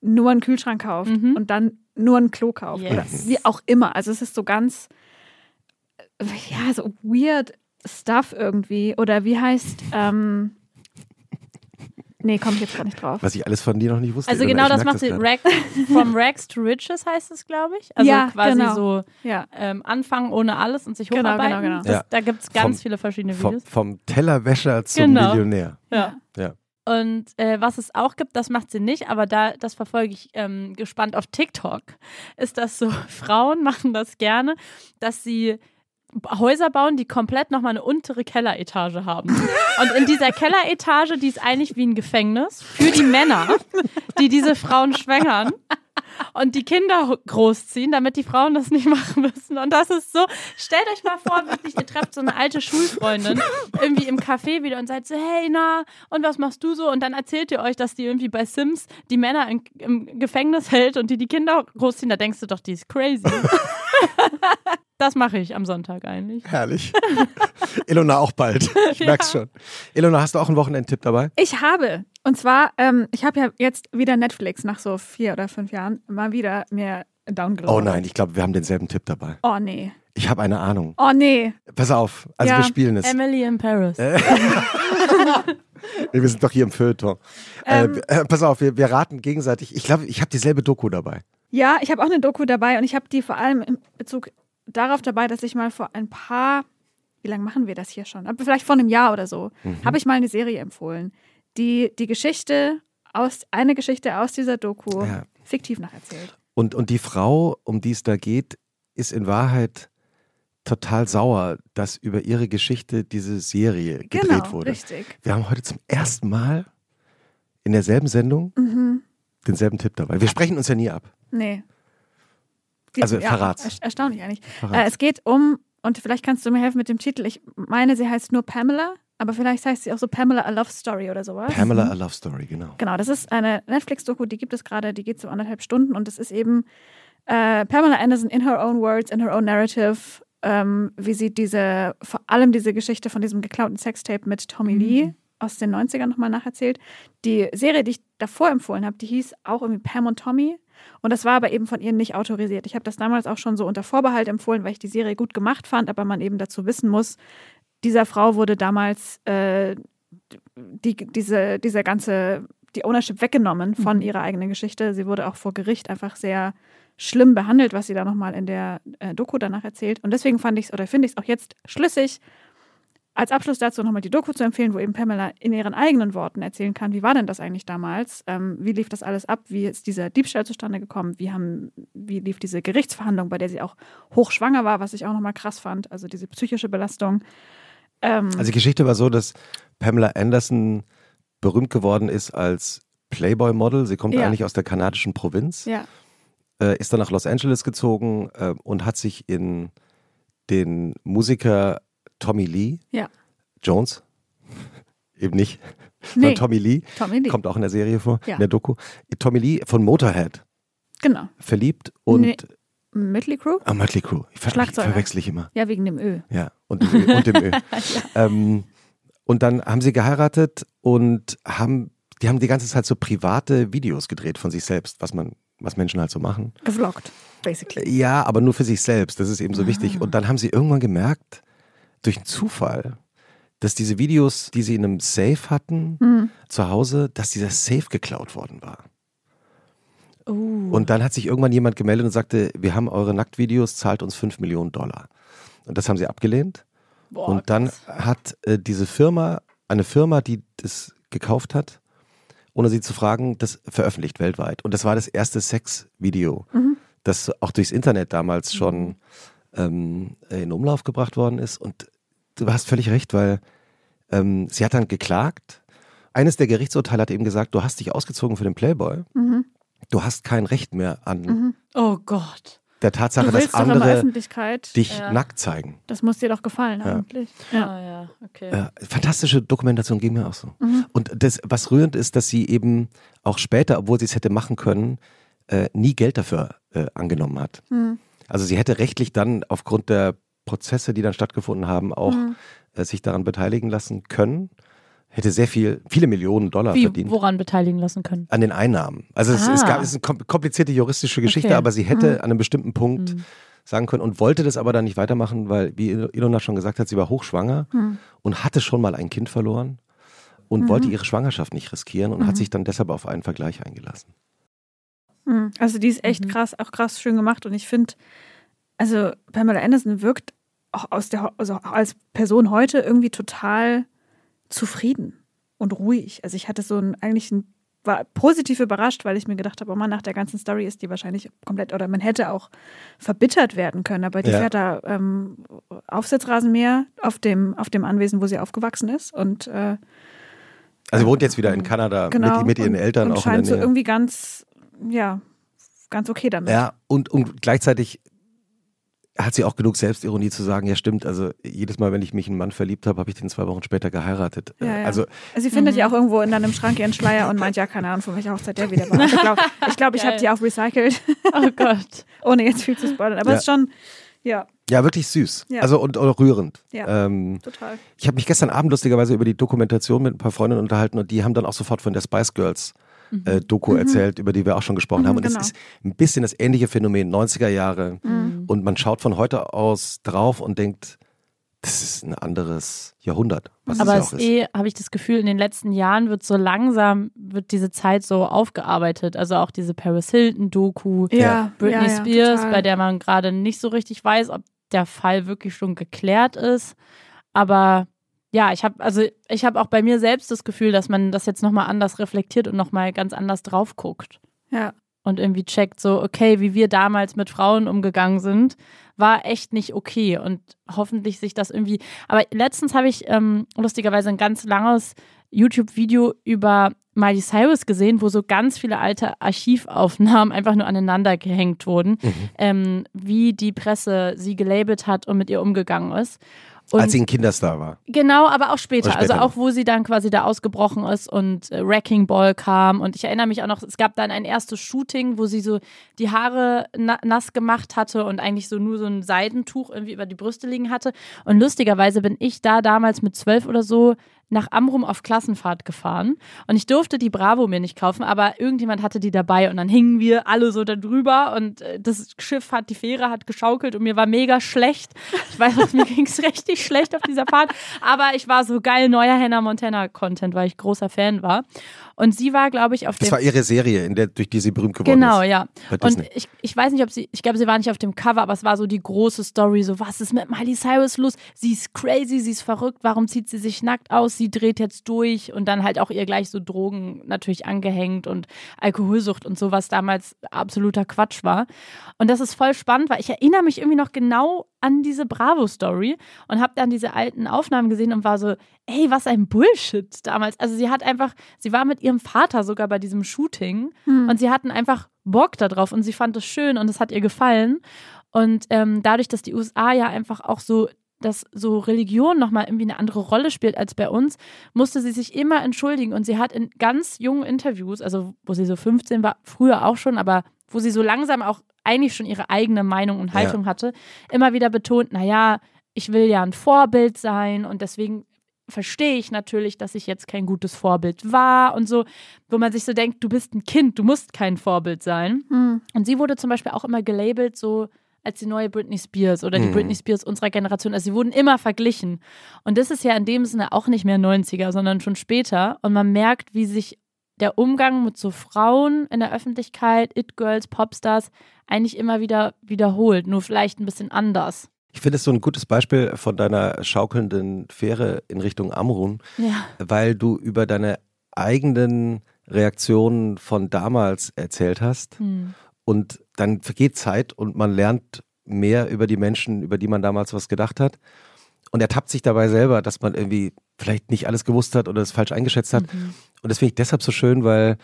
nur einen Kühlschrank kauft mhm. und dann nur ein Klo kauft yes. oder wie auch immer. Also es ist so ganz, ja, so weird Stuff irgendwie. Oder wie heißt, ähm, Nee, komme ich jetzt gar nicht drauf. Was ich alles von dir noch nicht wusste. Also genau das macht sie. Rack, from Rags to Riches heißt es, glaube ich. Also ja, quasi genau. so ja. ähm, anfangen ohne alles und sich genau, hocharbeiten. Genau, genau, genau. Das, Da gibt es ganz vom, viele verschiedene Videos. Vom, vom Tellerwäscher zum genau. Millionär. Ja. ja. Und äh, was es auch gibt, das macht sie nicht, aber da, das verfolge ich ähm, gespannt auf TikTok, ist das so, Frauen machen das gerne, dass sie Häuser bauen, die komplett nochmal eine untere Kelleretage haben. Und in dieser Kelleretage, die ist eigentlich wie ein Gefängnis für die Männer, die diese Frauen schwängern und die Kinder großziehen, damit die Frauen das nicht machen müssen. Und das ist so, stellt euch mal vor, wirklich, ihr trefft so eine alte Schulfreundin irgendwie im Café wieder und seid so, hey, na, und was machst du so? Und dann erzählt ihr euch, dass die irgendwie bei Sims die Männer in, im Gefängnis hält und die die Kinder großziehen. Da denkst du doch, die ist crazy. Das mache ich am Sonntag eigentlich. Herrlich. Ilona auch bald. Ich merk's ja. schon. Ilona, hast du auch einen Wochenendtipp dabei? Ich habe. Und zwar, ähm, ich habe ja jetzt wieder Netflix nach so vier oder fünf Jahren mal wieder mir downgeloadet. Oh nein, ich glaube, wir haben denselben Tipp dabei. Oh nee. Ich habe eine Ahnung. Oh nee. Pass auf, also ja. wir spielen es. Emily in Paris. Äh. wir sind doch hier im Feuilleton. Äh, ähm, äh, pass auf, wir, wir raten gegenseitig. Ich glaube, ich habe dieselbe Doku dabei. Ja, ich habe auch eine Doku dabei und ich habe die vor allem in Bezug darauf dabei, dass ich mal vor ein paar, wie lange machen wir das hier schon? Aber vielleicht vor einem Jahr oder so, mhm. habe ich mal eine Serie empfohlen, die die Geschichte aus, eine Geschichte aus dieser Doku ja. fiktiv nacherzählt. Und, und die Frau, um die es da geht, ist in Wahrheit total sauer, dass über ihre Geschichte diese Serie gedreht genau, wurde. Richtig. Wir haben heute zum ersten Mal in derselben Sendung mhm. Denselben Tipp dabei. Wir sprechen uns ja nie ab. Nee. Die, also ja, verrat's. Er, erstaunlich eigentlich. Äh, es geht um, und vielleicht kannst du mir helfen mit dem Titel, ich meine, sie heißt nur Pamela, aber vielleicht heißt sie auch so Pamela A Love Story oder sowas. Pamela A Love Story, genau. Genau, das ist eine Netflix-Doku, die gibt es gerade, die geht so anderthalb Stunden und das ist eben äh, Pamela Anderson in her own words, in her own narrative, ähm, wie sie diese, vor allem diese Geschichte von diesem geklauten Sextape mit Tommy mhm. Lee aus den 90ern nochmal nacherzählt. Die Serie, die ich davor empfohlen habe, die hieß auch irgendwie Pam und Tommy. Und das war aber eben von ihr nicht autorisiert. Ich habe das damals auch schon so unter Vorbehalt empfohlen, weil ich die Serie gut gemacht fand, aber man eben dazu wissen muss, dieser Frau wurde damals äh, die, diese, dieser ganze, die Ownership weggenommen von Mhm. ihrer eigenen Geschichte. Sie wurde auch vor Gericht einfach sehr schlimm behandelt, was sie da nochmal in der äh, Doku danach erzählt. Und deswegen fand ich es oder finde ich es auch jetzt schlüssig, als Abschluss dazu nochmal die Doku zu empfehlen, wo eben Pamela in ihren eigenen Worten erzählen kann, wie war denn das eigentlich damals? Ähm, wie lief das alles ab? Wie ist dieser Diebstahl zustande gekommen? Wie, haben, wie lief diese Gerichtsverhandlung, bei der sie auch hochschwanger war, was ich auch nochmal krass fand, also diese psychische Belastung. Ähm, Also die Geschichte war so, dass Pamela Anderson berühmt geworden ist als Playboy-Model. Sie kommt Ja. eigentlich aus der kanadischen Provinz, ja, äh, ist dann nach Los Angeles gezogen äh, und hat sich in den Musiker Tommy Lee Ja. Jones, eben nicht, nee, sondern Tommy Lee, Tommy Lee. kommt auch in der Serie vor, Ja. in der Doku. Tommy Lee von Motorhead Genau. verliebt und Nee. Mötley Crew? Ah, Mötley Crew. Ich ver verwechsel ich immer. Ja, wegen dem Ö. Ja, und dem Ö. Und, dem Ö. ähm, und dann haben sie geheiratet und haben, die haben die ganze Zeit so private Videos gedreht von sich selbst, was man, was Menschen halt so machen. Gevloggt, basically. Ja, aber nur für sich selbst. Das ist eben so Ah. wichtig. Und dann haben sie irgendwann gemerkt, durch einen Zufall, dass diese Videos, die sie in einem Safe hatten, Mhm. zu Hause, dass dieser Safe geklaut worden war. Uh. Und dann hat sich irgendwann jemand gemeldet und sagte, wir haben eure Nacktvideos, zahlt uns 5 Millionen Dollar. Und das haben sie abgelehnt. Boah, und dann krass. hat äh, diese Firma, eine Firma, die das gekauft hat, ohne sie zu fragen, das veröffentlicht weltweit. Und das war das erste Sexvideo, Mhm. das auch durchs Internet damals schon ähm, in Umlauf gebracht worden ist. Und du hast völlig recht, weil ähm, sie hat dann geklagt. Eines der Gerichtsurteile hat eben gesagt, du hast dich ausgezogen für den Playboy. Mhm. Du hast kein Recht mehr an Mhm. Oh Gott. der Tatsache, dass andere Öffentlichkeit. dich Ja. nackt zeigen. Das muss dir doch gefallen Ja. eigentlich. Ja. Ah ja, okay. Ja, fantastische Dokumentation ging mir auch so. Mhm. Und das, was rührend ist, dass sie eben auch später, obwohl sie es hätte machen können, äh, nie Geld dafür äh, angenommen hat. Mhm. Also sie hätte rechtlich dann aufgrund der Prozesse, die dann stattgefunden haben, auch Mhm. äh, sich daran beteiligen lassen können. Hätte sehr viel, viele Millionen Dollar Wie, verdient. woran beteiligen lassen können? An den Einnahmen. Also es, es, Ah. gab, es ist eine kom- komplizierte juristische Geschichte, Okay. aber sie hätte Mhm. an einem bestimmten Punkt Hm. sagen können und wollte das aber dann nicht weitermachen, weil, wie Ilona schon gesagt hat, sie war hochschwanger Mhm. und hatte schon mal ein Kind verloren und Mhm. wollte ihre Schwangerschaft nicht riskieren und Mhm. hat sich dann deshalb auf einen Vergleich eingelassen. Mhm. Also die ist echt Mhm. krass, auch krass schön gemacht und ich finde, also Pamela Anderson wirkt auch aus der, also als Person heute irgendwie total zufrieden und ruhig. Also ich hatte so ein, eigentlich ein, war positiv überrascht, weil ich mir gedacht habe, oh Mann, nach der ganzen Story ist die wahrscheinlich komplett, oder man hätte auch verbittert werden können, aber die Ja. fährt da ähm, Aufsitzrasenmäher auf dem, auf dem Anwesen, wo sie aufgewachsen ist und äh, Also sie wohnt jetzt wieder in Kanada genau. mit, mit ihren und, Eltern und auch in scheint so der Nähe. irgendwie ganz, ja, ganz okay damit. Ja, und, und gleichzeitig hat sie auch genug Selbstironie zu sagen, ja stimmt, also jedes Mal, wenn ich mich in einen Mann verliebt habe, habe ich den zwei Wochen später geheiratet. Ja, ja. Also Also sie findet Mhm. ja auch irgendwo in einem Schrank ihren Schleier und meint, ja, keine Ahnung, von welcher Hochzeit der wieder war. Ich glaube, ich, glaub, ich habe die auch recycelt, Oh Gott. ohne jetzt viel zu spoilern. Aber Ja. es ist schon, ja, ja, wirklich süß. Ja. Also und, und rührend. Ja. Ähm, total. Ich habe mich gestern Abend lustigerweise über die Dokumentation mit ein paar Freundinnen unterhalten und die haben dann auch sofort von der Spice Girls äh, Doku erzählt, über die wir auch schon gesprochen Mhm, haben. Und genau. es ist ein bisschen das ähnliche Phänomen, 90er Jahre. Mhm. Und man schaut von heute aus drauf und denkt, das ist ein anderes Jahrhundert, was Aber es ja es auch ist. eh, habe ich das Gefühl, in den letzten Jahren wird so langsam, wird diese Zeit so aufgearbeitet. Also auch diese Paris Hilton-Doku, Ja, Britney ja, Spears, bei der man gerade nicht so richtig weiß, ob der Fall wirklich schon geklärt ist. Aber ja, ich habe also ich habe auch bei mir selbst das Gefühl, dass man das jetzt nochmal anders reflektiert und nochmal ganz anders drauf guckt. Ja, und irgendwie checkt, so, okay, wie wir damals mit Frauen umgegangen sind, war echt nicht okay. Und hoffentlich sich das irgendwie. Aber letztens habe ich ähm, lustigerweise ein ganz langes YouTube-Video über Miley Cyrus gesehen, wo so ganz viele alte Archivaufnahmen einfach nur aneinander gehängt wurden, Mhm. ähm, wie die Presse sie gelabelt hat und mit ihr umgegangen ist. Und Als sie ein Kinderstar war. Genau, aber auch später. Später also auch, wo sie dann quasi da ausgebrochen ist und äh, Wrecking Ball kam. Und ich erinnere mich auch noch, es gab dann ein erstes Shooting, wo sie so die Haare na nass gemacht hatte und eigentlich so nur so ein Seidentuch irgendwie über die Brüste liegen hatte. Und lustigerweise bin ich da damals mit zwölf oder so nach Amrum auf Klassenfahrt gefahren und ich durfte die Bravo mir nicht kaufen, aber irgendjemand hatte die dabei und dann hingen wir alle so da drüber und äh, das Schiff hat, die Fähre hat geschaukelt und mir war mega schlecht. Ich weiß, was mir ging es richtig schlecht auf dieser Fahrt, aber ich war so geil, neuer Hannah Montana Content, weil ich großer Fan war. Und sie war, glaube ich, auf Das dem war ihre Serie, in der, durch die sie berühmt geworden Genau, ist. ja. Bei Und ich, ich weiß nicht, ob sie, ich glaube, sie war nicht auf dem Cover, aber es war so die große Story, so was ist mit Miley Cyrus los? Sie ist crazy, sie ist verrückt, warum zieht sie sich nackt aus? Sie dreht jetzt durch und dann halt auch ihr gleich so Drogen natürlich angehängt und Alkoholsucht und so, was damals absoluter Quatsch war. Und das ist voll spannend, weil ich erinnere mich irgendwie noch genau an diese Bravo-Story und habe dann diese alten Aufnahmen gesehen und war so, ey, was ein Bullshit damals. Also sie hat einfach, sie war mit ihrem Vater sogar bei diesem Shooting und sie hatten einfach Bock darauf und sie fand es schön und es hat ihr gefallen. Und ähm, dadurch, dass die USA ja einfach auch so dass so Religion nochmal irgendwie eine andere Rolle spielt als bei uns, musste sie sich immer entschuldigen. Und sie hat in ganz jungen Interviews, also wo sie so 15 war, früher auch schon, aber wo sie so langsam auch eigentlich schon ihre eigene Meinung und Haltung hatte, immer wieder betont, naja, ich will ja ein Vorbild sein und deswegen verstehe ich natürlich, dass ich jetzt kein gutes Vorbild war und so, wo man sich so denkt, du bist ein Kind, du musst kein Vorbild sein. Hm. Und sie wurde zum Beispiel auch immer gelabelt so als die neue Britney Spears oder die Mhm. Britney Spears unserer Generation. Also sie wurden immer verglichen. Und das ist ja in dem Sinne auch nicht mehr 90er, sondern schon später. Und man merkt, wie sich der Umgang mit so Frauen in der Öffentlichkeit, It-Girls, Popstars, eigentlich immer wieder wiederholt, nur vielleicht ein bisschen anders. Ich finde es so ein gutes Beispiel von deiner schaukelnden Fähre in Richtung Amrun, Ja. weil du über deine eigenen Reaktionen von damals erzählt hast. Hm. Und dann vergeht Zeit und man lernt mehr über die Menschen, über die man damals was gedacht hat. Und ertappt sich dabei selber, dass man irgendwie vielleicht nicht alles gewusst hat oder es falsch eingeschätzt hat. Mhm. Und das finde ich deshalb so schön, weil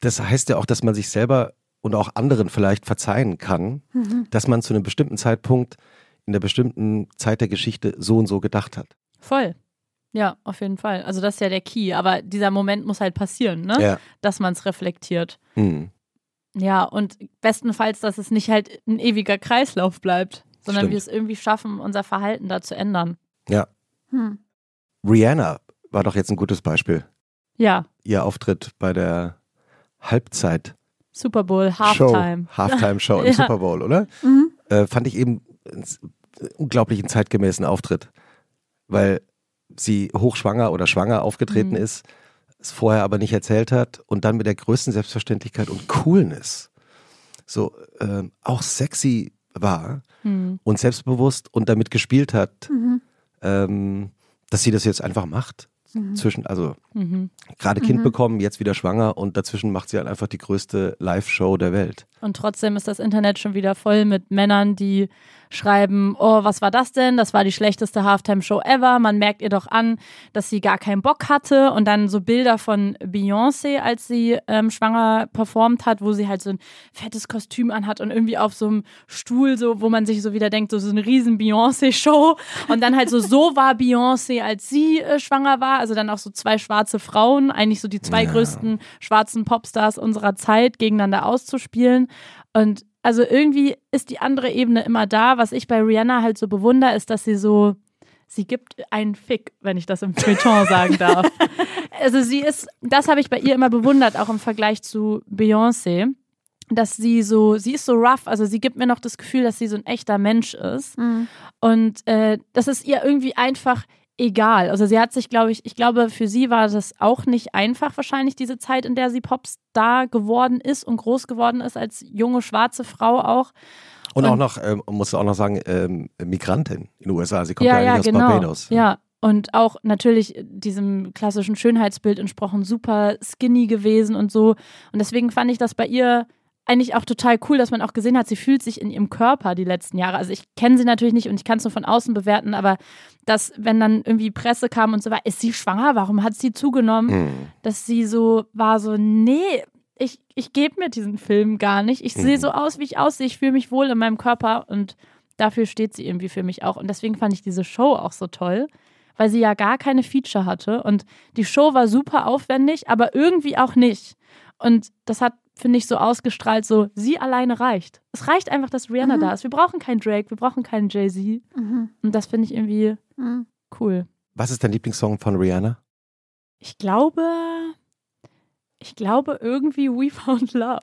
das heißt ja auch, dass man sich selber und auch anderen vielleicht verzeihen kann, Mhm. dass man zu einem bestimmten Zeitpunkt in der bestimmten Zeit der Geschichte so und so gedacht hat. Voll. Ja, auf jeden Fall. Also das ist ja der Key. Aber dieser Moment muss halt passieren, ne? Ja. Dass man es reflektiert. Hm. Ja, und bestenfalls, dass es nicht halt ein ewiger Kreislauf bleibt, sondern Stimmt. wir es irgendwie schaffen, unser Verhalten da zu ändern. Ja. Hm. Rihanna war doch jetzt ein gutes Beispiel. Ja, Ihr Auftritt bei der Halbzeit Super Bowl, Halftime. Show, Halftime Show im Ja. Super Bowl, oder? Mhm. Äh, fand ich eben einen unglaublichen zeitgemäßen Auftritt, weil sie hochschwanger oder schwanger aufgetreten Mhm. ist, es vorher aber nicht erzählt hat und dann mit der größten Selbstverständlichkeit und Coolness so ähm, auch sexy war Hm. und selbstbewusst und damit gespielt hat, Mhm. ähm, dass sie das jetzt einfach macht. Mhm. Zwischen, also Mhm. gerade Kind Mhm. bekommen, jetzt wieder schwanger und dazwischen macht sie halt einfach die größte Live-Show der Welt. Und trotzdem ist das Internet schon wieder voll mit Männern, die schreiben, oh, was war das denn? Das war die schlechteste Halftime-Show ever. Man merkt ihr doch an, dass sie gar keinen Bock hatte. Und dann so Bilder von Beyoncé, als sie ähm, schwanger performt hat, wo sie halt so ein fettes Kostüm anhat und irgendwie auf so einem Stuhl, so, wo man sich so wieder denkt, so, so eine riesen Beyoncé-Show. Und dann halt so, so war Beyoncé, als sie äh, schwanger war. Also dann auch so zwei schwarze Frauen, eigentlich so die zwei Ja. größten schwarzen Popstars unserer Zeit gegeneinander auszuspielen. Und also irgendwie ist die andere Ebene immer da. Was ich bei Rihanna halt so bewundere, ist, dass sie so, sie gibt einen Fick, wenn ich das im Feuilleton sagen darf. Also sie ist, das habe ich bei ihr immer bewundert, auch im Vergleich zu Beyoncé. Dass sie so, sie ist so rough, also sie gibt mir noch das Gefühl, dass sie so ein echter Mensch ist. Mhm. Und äh, das ist ihr irgendwie einfach egal. Also sie hat sich, glaube ich, ich glaube, für sie war das auch nicht einfach wahrscheinlich, diese Zeit, in der sie Popstar geworden ist und groß geworden ist, als junge schwarze Frau auch. Und, Und- auch noch, ähm, muss auch noch sagen, ähm, Migrantin in den USA. Sie kommt ja, eigentlich aus genau. Barbados. Ja, und auch natürlich diesem klassischen Schönheitsbild entsprochen, super skinny gewesen und so. Und deswegen fand ich das bei ihr eigentlich auch total cool, dass man auch gesehen hat, sie fühlt sich in ihrem Körper die letzten Jahre. Also ich kenne sie natürlich nicht und ich kann es nur von außen bewerten, aber dass, wenn dann irgendwie Presse kam und so war, ist sie schwanger? Warum hat sie zugenommen? Hm. Dass sie so war, so, nee, ich, ich gebe mir diesen Film gar nicht. Ich sehe Mhm. so aus, wie ich aussehe. Ich fühle mich wohl in meinem Körper und dafür steht sie irgendwie für mich auch. Und deswegen fand ich diese Show auch so toll, weil sie ja gar keine Feature hatte. Und die Show war super aufwendig, aber irgendwie auch nicht. Und das hat, finde ich, so ausgestrahlt, so, sie alleine reicht. Es reicht einfach, dass Rihanna Mhm. da ist. Wir brauchen keinen Drake, wir brauchen keinen Jay-Z. Mhm. Und das finde ich irgendwie Mhm. cool. Was ist dein Lieblingssong von Rihanna? Ich glaube, ich glaube irgendwie We Found Love.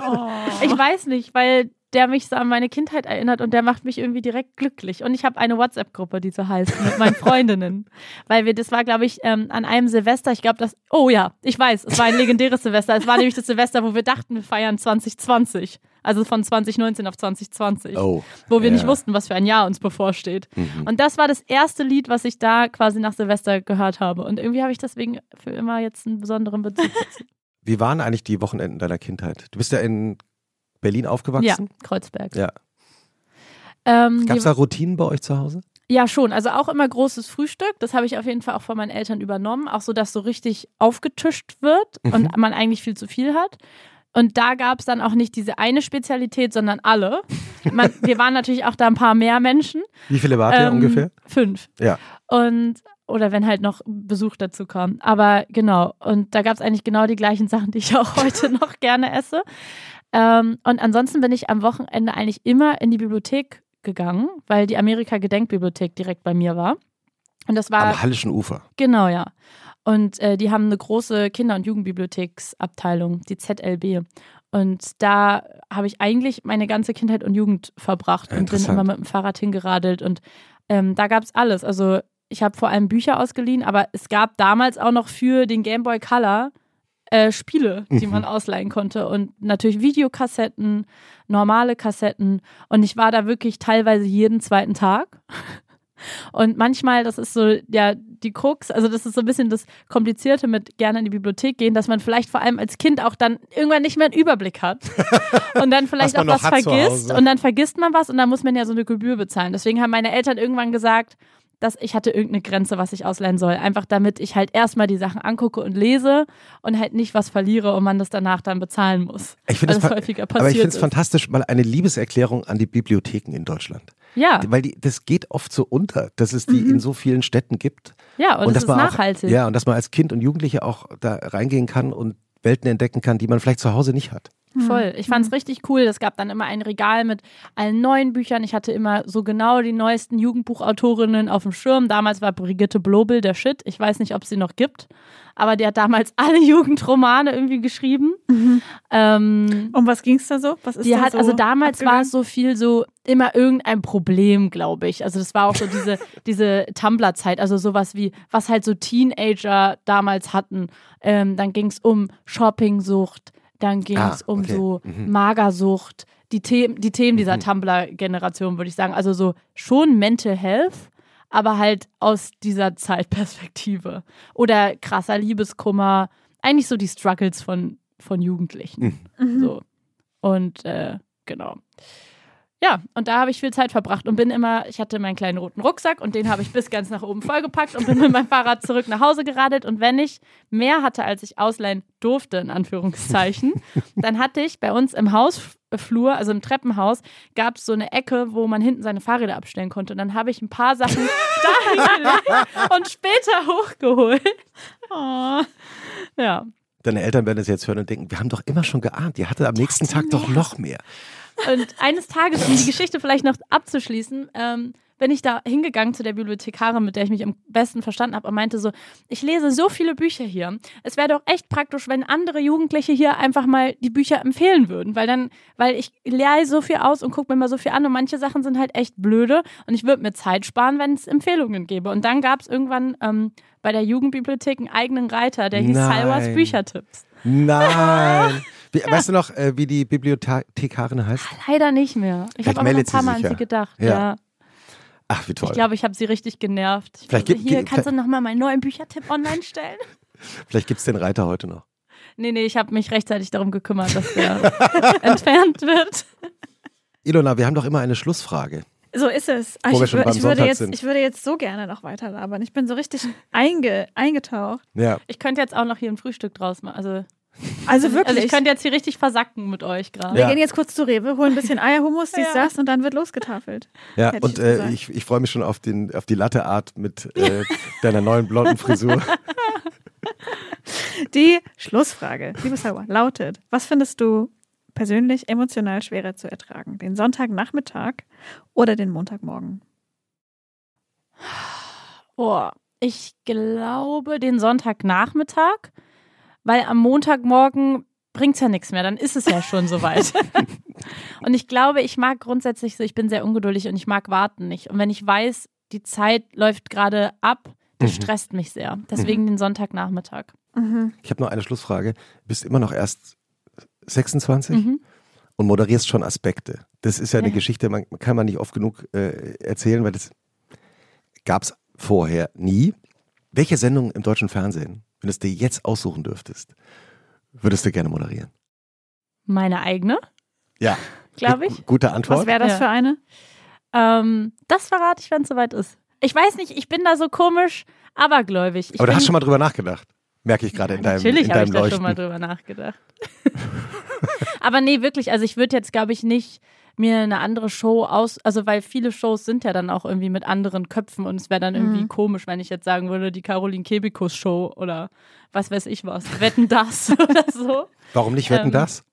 Oh. Ich weiß nicht, weil der mich so an meine Kindheit erinnert und der macht mich irgendwie direkt glücklich. Und ich habe eine WhatsApp-Gruppe, die so heißt, mit meinen Freundinnen. Weil wir, das war, glaube ich, ähm, an einem Silvester, ich glaube, das, oh ja, ich weiß, es war ein legendäres Silvester. Es war nämlich das Silvester, wo wir dachten, wir feiern 2020. Also von 2019 auf 2020. Oh. Wo wir ja. nicht wussten, was für ein Jahr uns bevorsteht. Mhm. Und das war das erste Lied, was ich da quasi nach Silvester gehört habe. Und irgendwie habe ich deswegen für immer jetzt einen besonderen Bezug. Wie waren eigentlich die Wochenenden deiner Kindheit? Du bist ja in Berlin Ja, aufgewachsen. Kreuzberg. Ja. Ähm, Gab es da Routinen bei euch zu Hause? Ja, schon. Also auch immer großes Frühstück. Das habe ich auf jeden Fall auch von meinen Eltern übernommen. Auch so, dass so richtig aufgetischt wird Mhm. und man eigentlich viel zu viel hat. Und da gab es dann auch nicht diese eine Spezialität, sondern alle. Man, wir waren natürlich auch da ein paar mehr Menschen. Wie viele wart ihr Ähm, ungefähr? Fünf. Ja. Und, oder wenn halt noch Besuch dazu kam. Aber genau. Und da gab es eigentlich genau die gleichen Sachen, die ich auch heute noch gerne esse. Ähm, und ansonsten bin ich am Wochenende eigentlich immer in die Bibliothek gegangen, weil die Amerika-Gedenkbibliothek direkt bei mir war. Und das war. Am Hallischen Ufer. Genau, ja. Und äh, die haben eine große Kinder- und Jugendbibliotheksabteilung, die ZLB. Und da habe ich eigentlich meine ganze Kindheit und Jugend verbracht und bin immer mit dem Fahrrad hingeradelt. Und ähm, da gab es alles. Also ich habe vor allem Bücher ausgeliehen, aber es gab damals auch noch für den Game Boy Color äh, Spiele, die Mhm. man ausleihen konnte. Und natürlich Videokassetten, normale Kassetten. Und ich war da wirklich teilweise jeden zweiten Tag. Und manchmal, das ist so, ja, die Krux, also das ist so ein bisschen das Komplizierte mit gerne in die Bibliothek gehen, dass man vielleicht vor allem als Kind auch dann irgendwann nicht mehr einen Überblick hat und dann vielleicht auch was vergisst und dann vergisst man was und dann muss man ja so eine Gebühr bezahlen. Deswegen haben meine Eltern irgendwann gesagt, dass ich hatte irgendeine Grenze, was ich ausleihen soll. Einfach damit ich halt erstmal die Sachen angucke und lese und halt nicht was verliere und man das danach dann bezahlen muss. Ich finde es häufiger aber ich passiert finde es fantastisch, mal eine Liebeserklärung an die Bibliotheken in Deutschland. Ja, Weil die, das geht oft so unter, dass es die in so vielen Städten gibt. ja, und, dass das ist nachhaltig. Auch, ja, und dass man als Kind und Jugendliche auch da reingehen kann und Welten entdecken kann, die man vielleicht zu Hause nicht hat. Voll. Ich fand's richtig cool. Es gab dann immer ein Regal mit allen neuen Büchern. Ich hatte immer so genau die neuesten Jugendbuchautorinnen auf dem Schirm. Damals war Brigitte Blobel der Shit. Ich weiß nicht, ob es sie noch gibt. Aber die hat damals alle Jugendromane irgendwie geschrieben. Ähm, Um was ging es da so? Was ist die hat, so also damals war es so viel so immer irgendein Problem, glaube ich. Also das war auch so diese, diese Tumblr-Zeit, also sowas wie, was halt so Teenager damals hatten. Ähm, dann ging es um Shoppingsucht, dann ging es Ah, um okay. so Mhm. Magersucht, die, The die Themen dieser Mhm. Tumblr-Generation, würde ich sagen. Also so schon Mental Health, aber halt aus dieser Zeitperspektive. Oder krasser Liebeskummer, eigentlich so die Struggles von, von Jugendlichen. Mhm. So. Und äh, genau. Ja, und da habe ich viel Zeit verbracht und bin immer, ich hatte meinen kleinen roten Rucksack und den habe ich bis ganz nach oben vollgepackt und bin mit meinem Fahrrad zurück nach Hause geradelt. Und wenn ich mehr hatte, als ich ausleihen durfte, in Anführungszeichen, dann hatte ich bei uns im Hausflur, also im Treppenhaus, gab es so eine Ecke, wo man hinten seine Fahrräder abstellen konnte. Und dann habe ich ein paar Sachen dahin und später hochgeholt. Oh. Ja. Deine Eltern werden es jetzt hören und denken, wir haben doch immer schon geahnt, ihr hattet am nächsten Tag doch noch mehr. Und eines Tages, um die Geschichte vielleicht noch abzuschließen, ähm, bin ich da hingegangen zu der Bibliothekarin, mit der ich mich am besten verstanden habe und meinte so, ich lese so viele Bücher hier. Es wäre doch echt praktisch, wenn andere Jugendliche hier einfach mal die Bücher empfehlen würden, weil dann, weil ich lerne so viel aus und gucke mir mal so viel an und manche Sachen sind halt echt blöde und ich würde mir Zeit sparen, wenn es Empfehlungen gäbe. Und dann gab es irgendwann ähm, bei der Jugendbibliothek einen eigenen Reiter, der hieß. Salwas Büchertipps. Nein. Wie, weißt du noch, äh, wie die Bibliothekarin heißt? Leider nicht mehr. Ich habe aber noch ein paar Mal sich an sie ja. gedacht. Ja. ja. Ach, wie toll. Ich glaube, ich habe sie richtig genervt. Ich Vielleicht so, gibt- hier, kannst du nochmal meinen neuen Büchertipp online stellen? Vielleicht gibt es den Reiter heute noch. Nee, nee, ich habe mich rechtzeitig darum gekümmert, dass der entfernt wird. Ilona, wir haben doch immer eine Schlussfrage. So ist es. Ah, Wo wir ich, schon wür- beim ich, würde jetzt, sind. ich würde jetzt so gerne noch weiter labern. Ich bin so richtig einge, eingetaucht. Ja. Ich könnte jetzt auch noch hier ein Frühstück draus machen. Also, Also wirklich. also ich könnte jetzt hier richtig versacken mit euch gerade. wir Ja. gehen jetzt kurz zu Rewe, holen ein bisschen Eierhummus, dies, Ja. das und dann wird losgetafelt. Ja, Hätte ich und jetzt äh, ich, ich freue mich schon auf, den, auf die Latteart mit äh, deiner neuen blonden Frisur. Die Schlussfrage, liebe Sauer, lautet: Was findest du persönlich emotional schwerer zu ertragen? Den Sonntagnachmittag oder den Montagmorgen? Oh, Ich glaube den Sonntagnachmittag, weil am Montagmorgen bringt es ja nichts mehr, dann ist es ja schon soweit. und ich glaube, ich mag grundsätzlich so, ich bin sehr ungeduldig und ich mag warten nicht. Und wenn ich weiß, die Zeit läuft gerade ab, das Mhm. stresst mich sehr. Deswegen den Sonntagnachmittag. Mhm. Ich habe noch eine Schlussfrage. Du bist immer noch erst 26 Mhm. und moderierst schon Aspekte. Das ist ja eine Ja. Geschichte, man kann man nicht oft genug äh, erzählen, weil das gab es vorher nie. Welche Sendung im deutschen Fernsehen, wenn du es dir jetzt aussuchen dürftest, würdest du gerne moderieren? Meine eigene, Ja. glaube ich. Gute Antwort. Was wäre das Ja. für eine? Ähm, das verrate ich, wenn es soweit ist. Ich weiß nicht, ich bin da so komisch abergläubig. Ich Aber du hast schon mal drüber nachgedacht. Merke ich gerade in deinem, Natürlich in habe ich da Leuchten. schon mal drüber nachgedacht. Aber nee, wirklich, also ich würde jetzt, glaube ich, nicht mir eine andere Show aus, also weil viele Shows sind ja dann auch irgendwie mit anderen Köpfen und es wäre dann irgendwie Mhm. komisch, wenn ich jetzt sagen würde, die Caroline Kebekus Show oder was weiß ich was, wetten das oder so. Warum nicht wetten Ähm, das?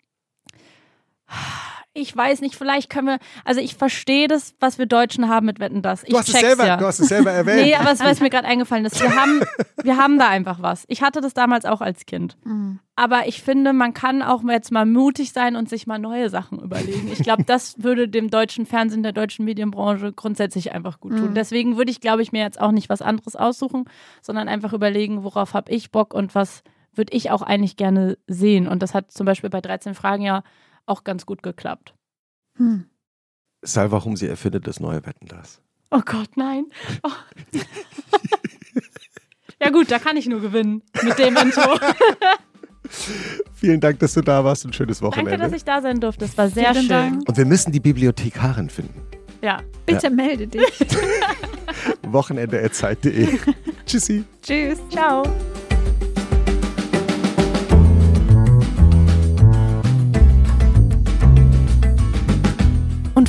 Ich weiß nicht, vielleicht können wir, also ich verstehe das, was wir Deutschen haben mit Wetten das. Ich Du hast, es check's selber, ja. du hast es selber erwähnt. Nee, aber es was mir gerade eingefallen ist. Wir haben, wir haben da einfach was. Ich hatte das damals auch als Kind. Mhm. Aber ich finde, man kann auch jetzt mal mutig sein und sich mal neue Sachen überlegen. Ich glaube, das würde dem deutschen Fernsehen, der deutschen Medienbranche grundsätzlich einfach gut tun. Mhm. Deswegen würde ich, glaube ich, mir jetzt auch nicht was anderes aussuchen, sondern einfach überlegen, worauf habe ich Bock und was würde ich auch eigentlich gerne sehen. Und das hat zum Beispiel bei 13 Fragen ja auch ganz gut geklappt. Hm. Salva Humsi erfindet das neue Wetten das. Oh Gott, nein. Oh. ja gut, da kann ich nur gewinnen mit dem Intro. Vielen Dank, dass du da warst. Ein schönes Wochenende. Danke, dass ich da sein durfte. Es war sehr Vielen schön. Dank. Und wir müssen die Bibliothekarin finden. Ja. Bitte melde dich. Wochenende.zeit.de. Tschüssi. Tschüss. Ciao.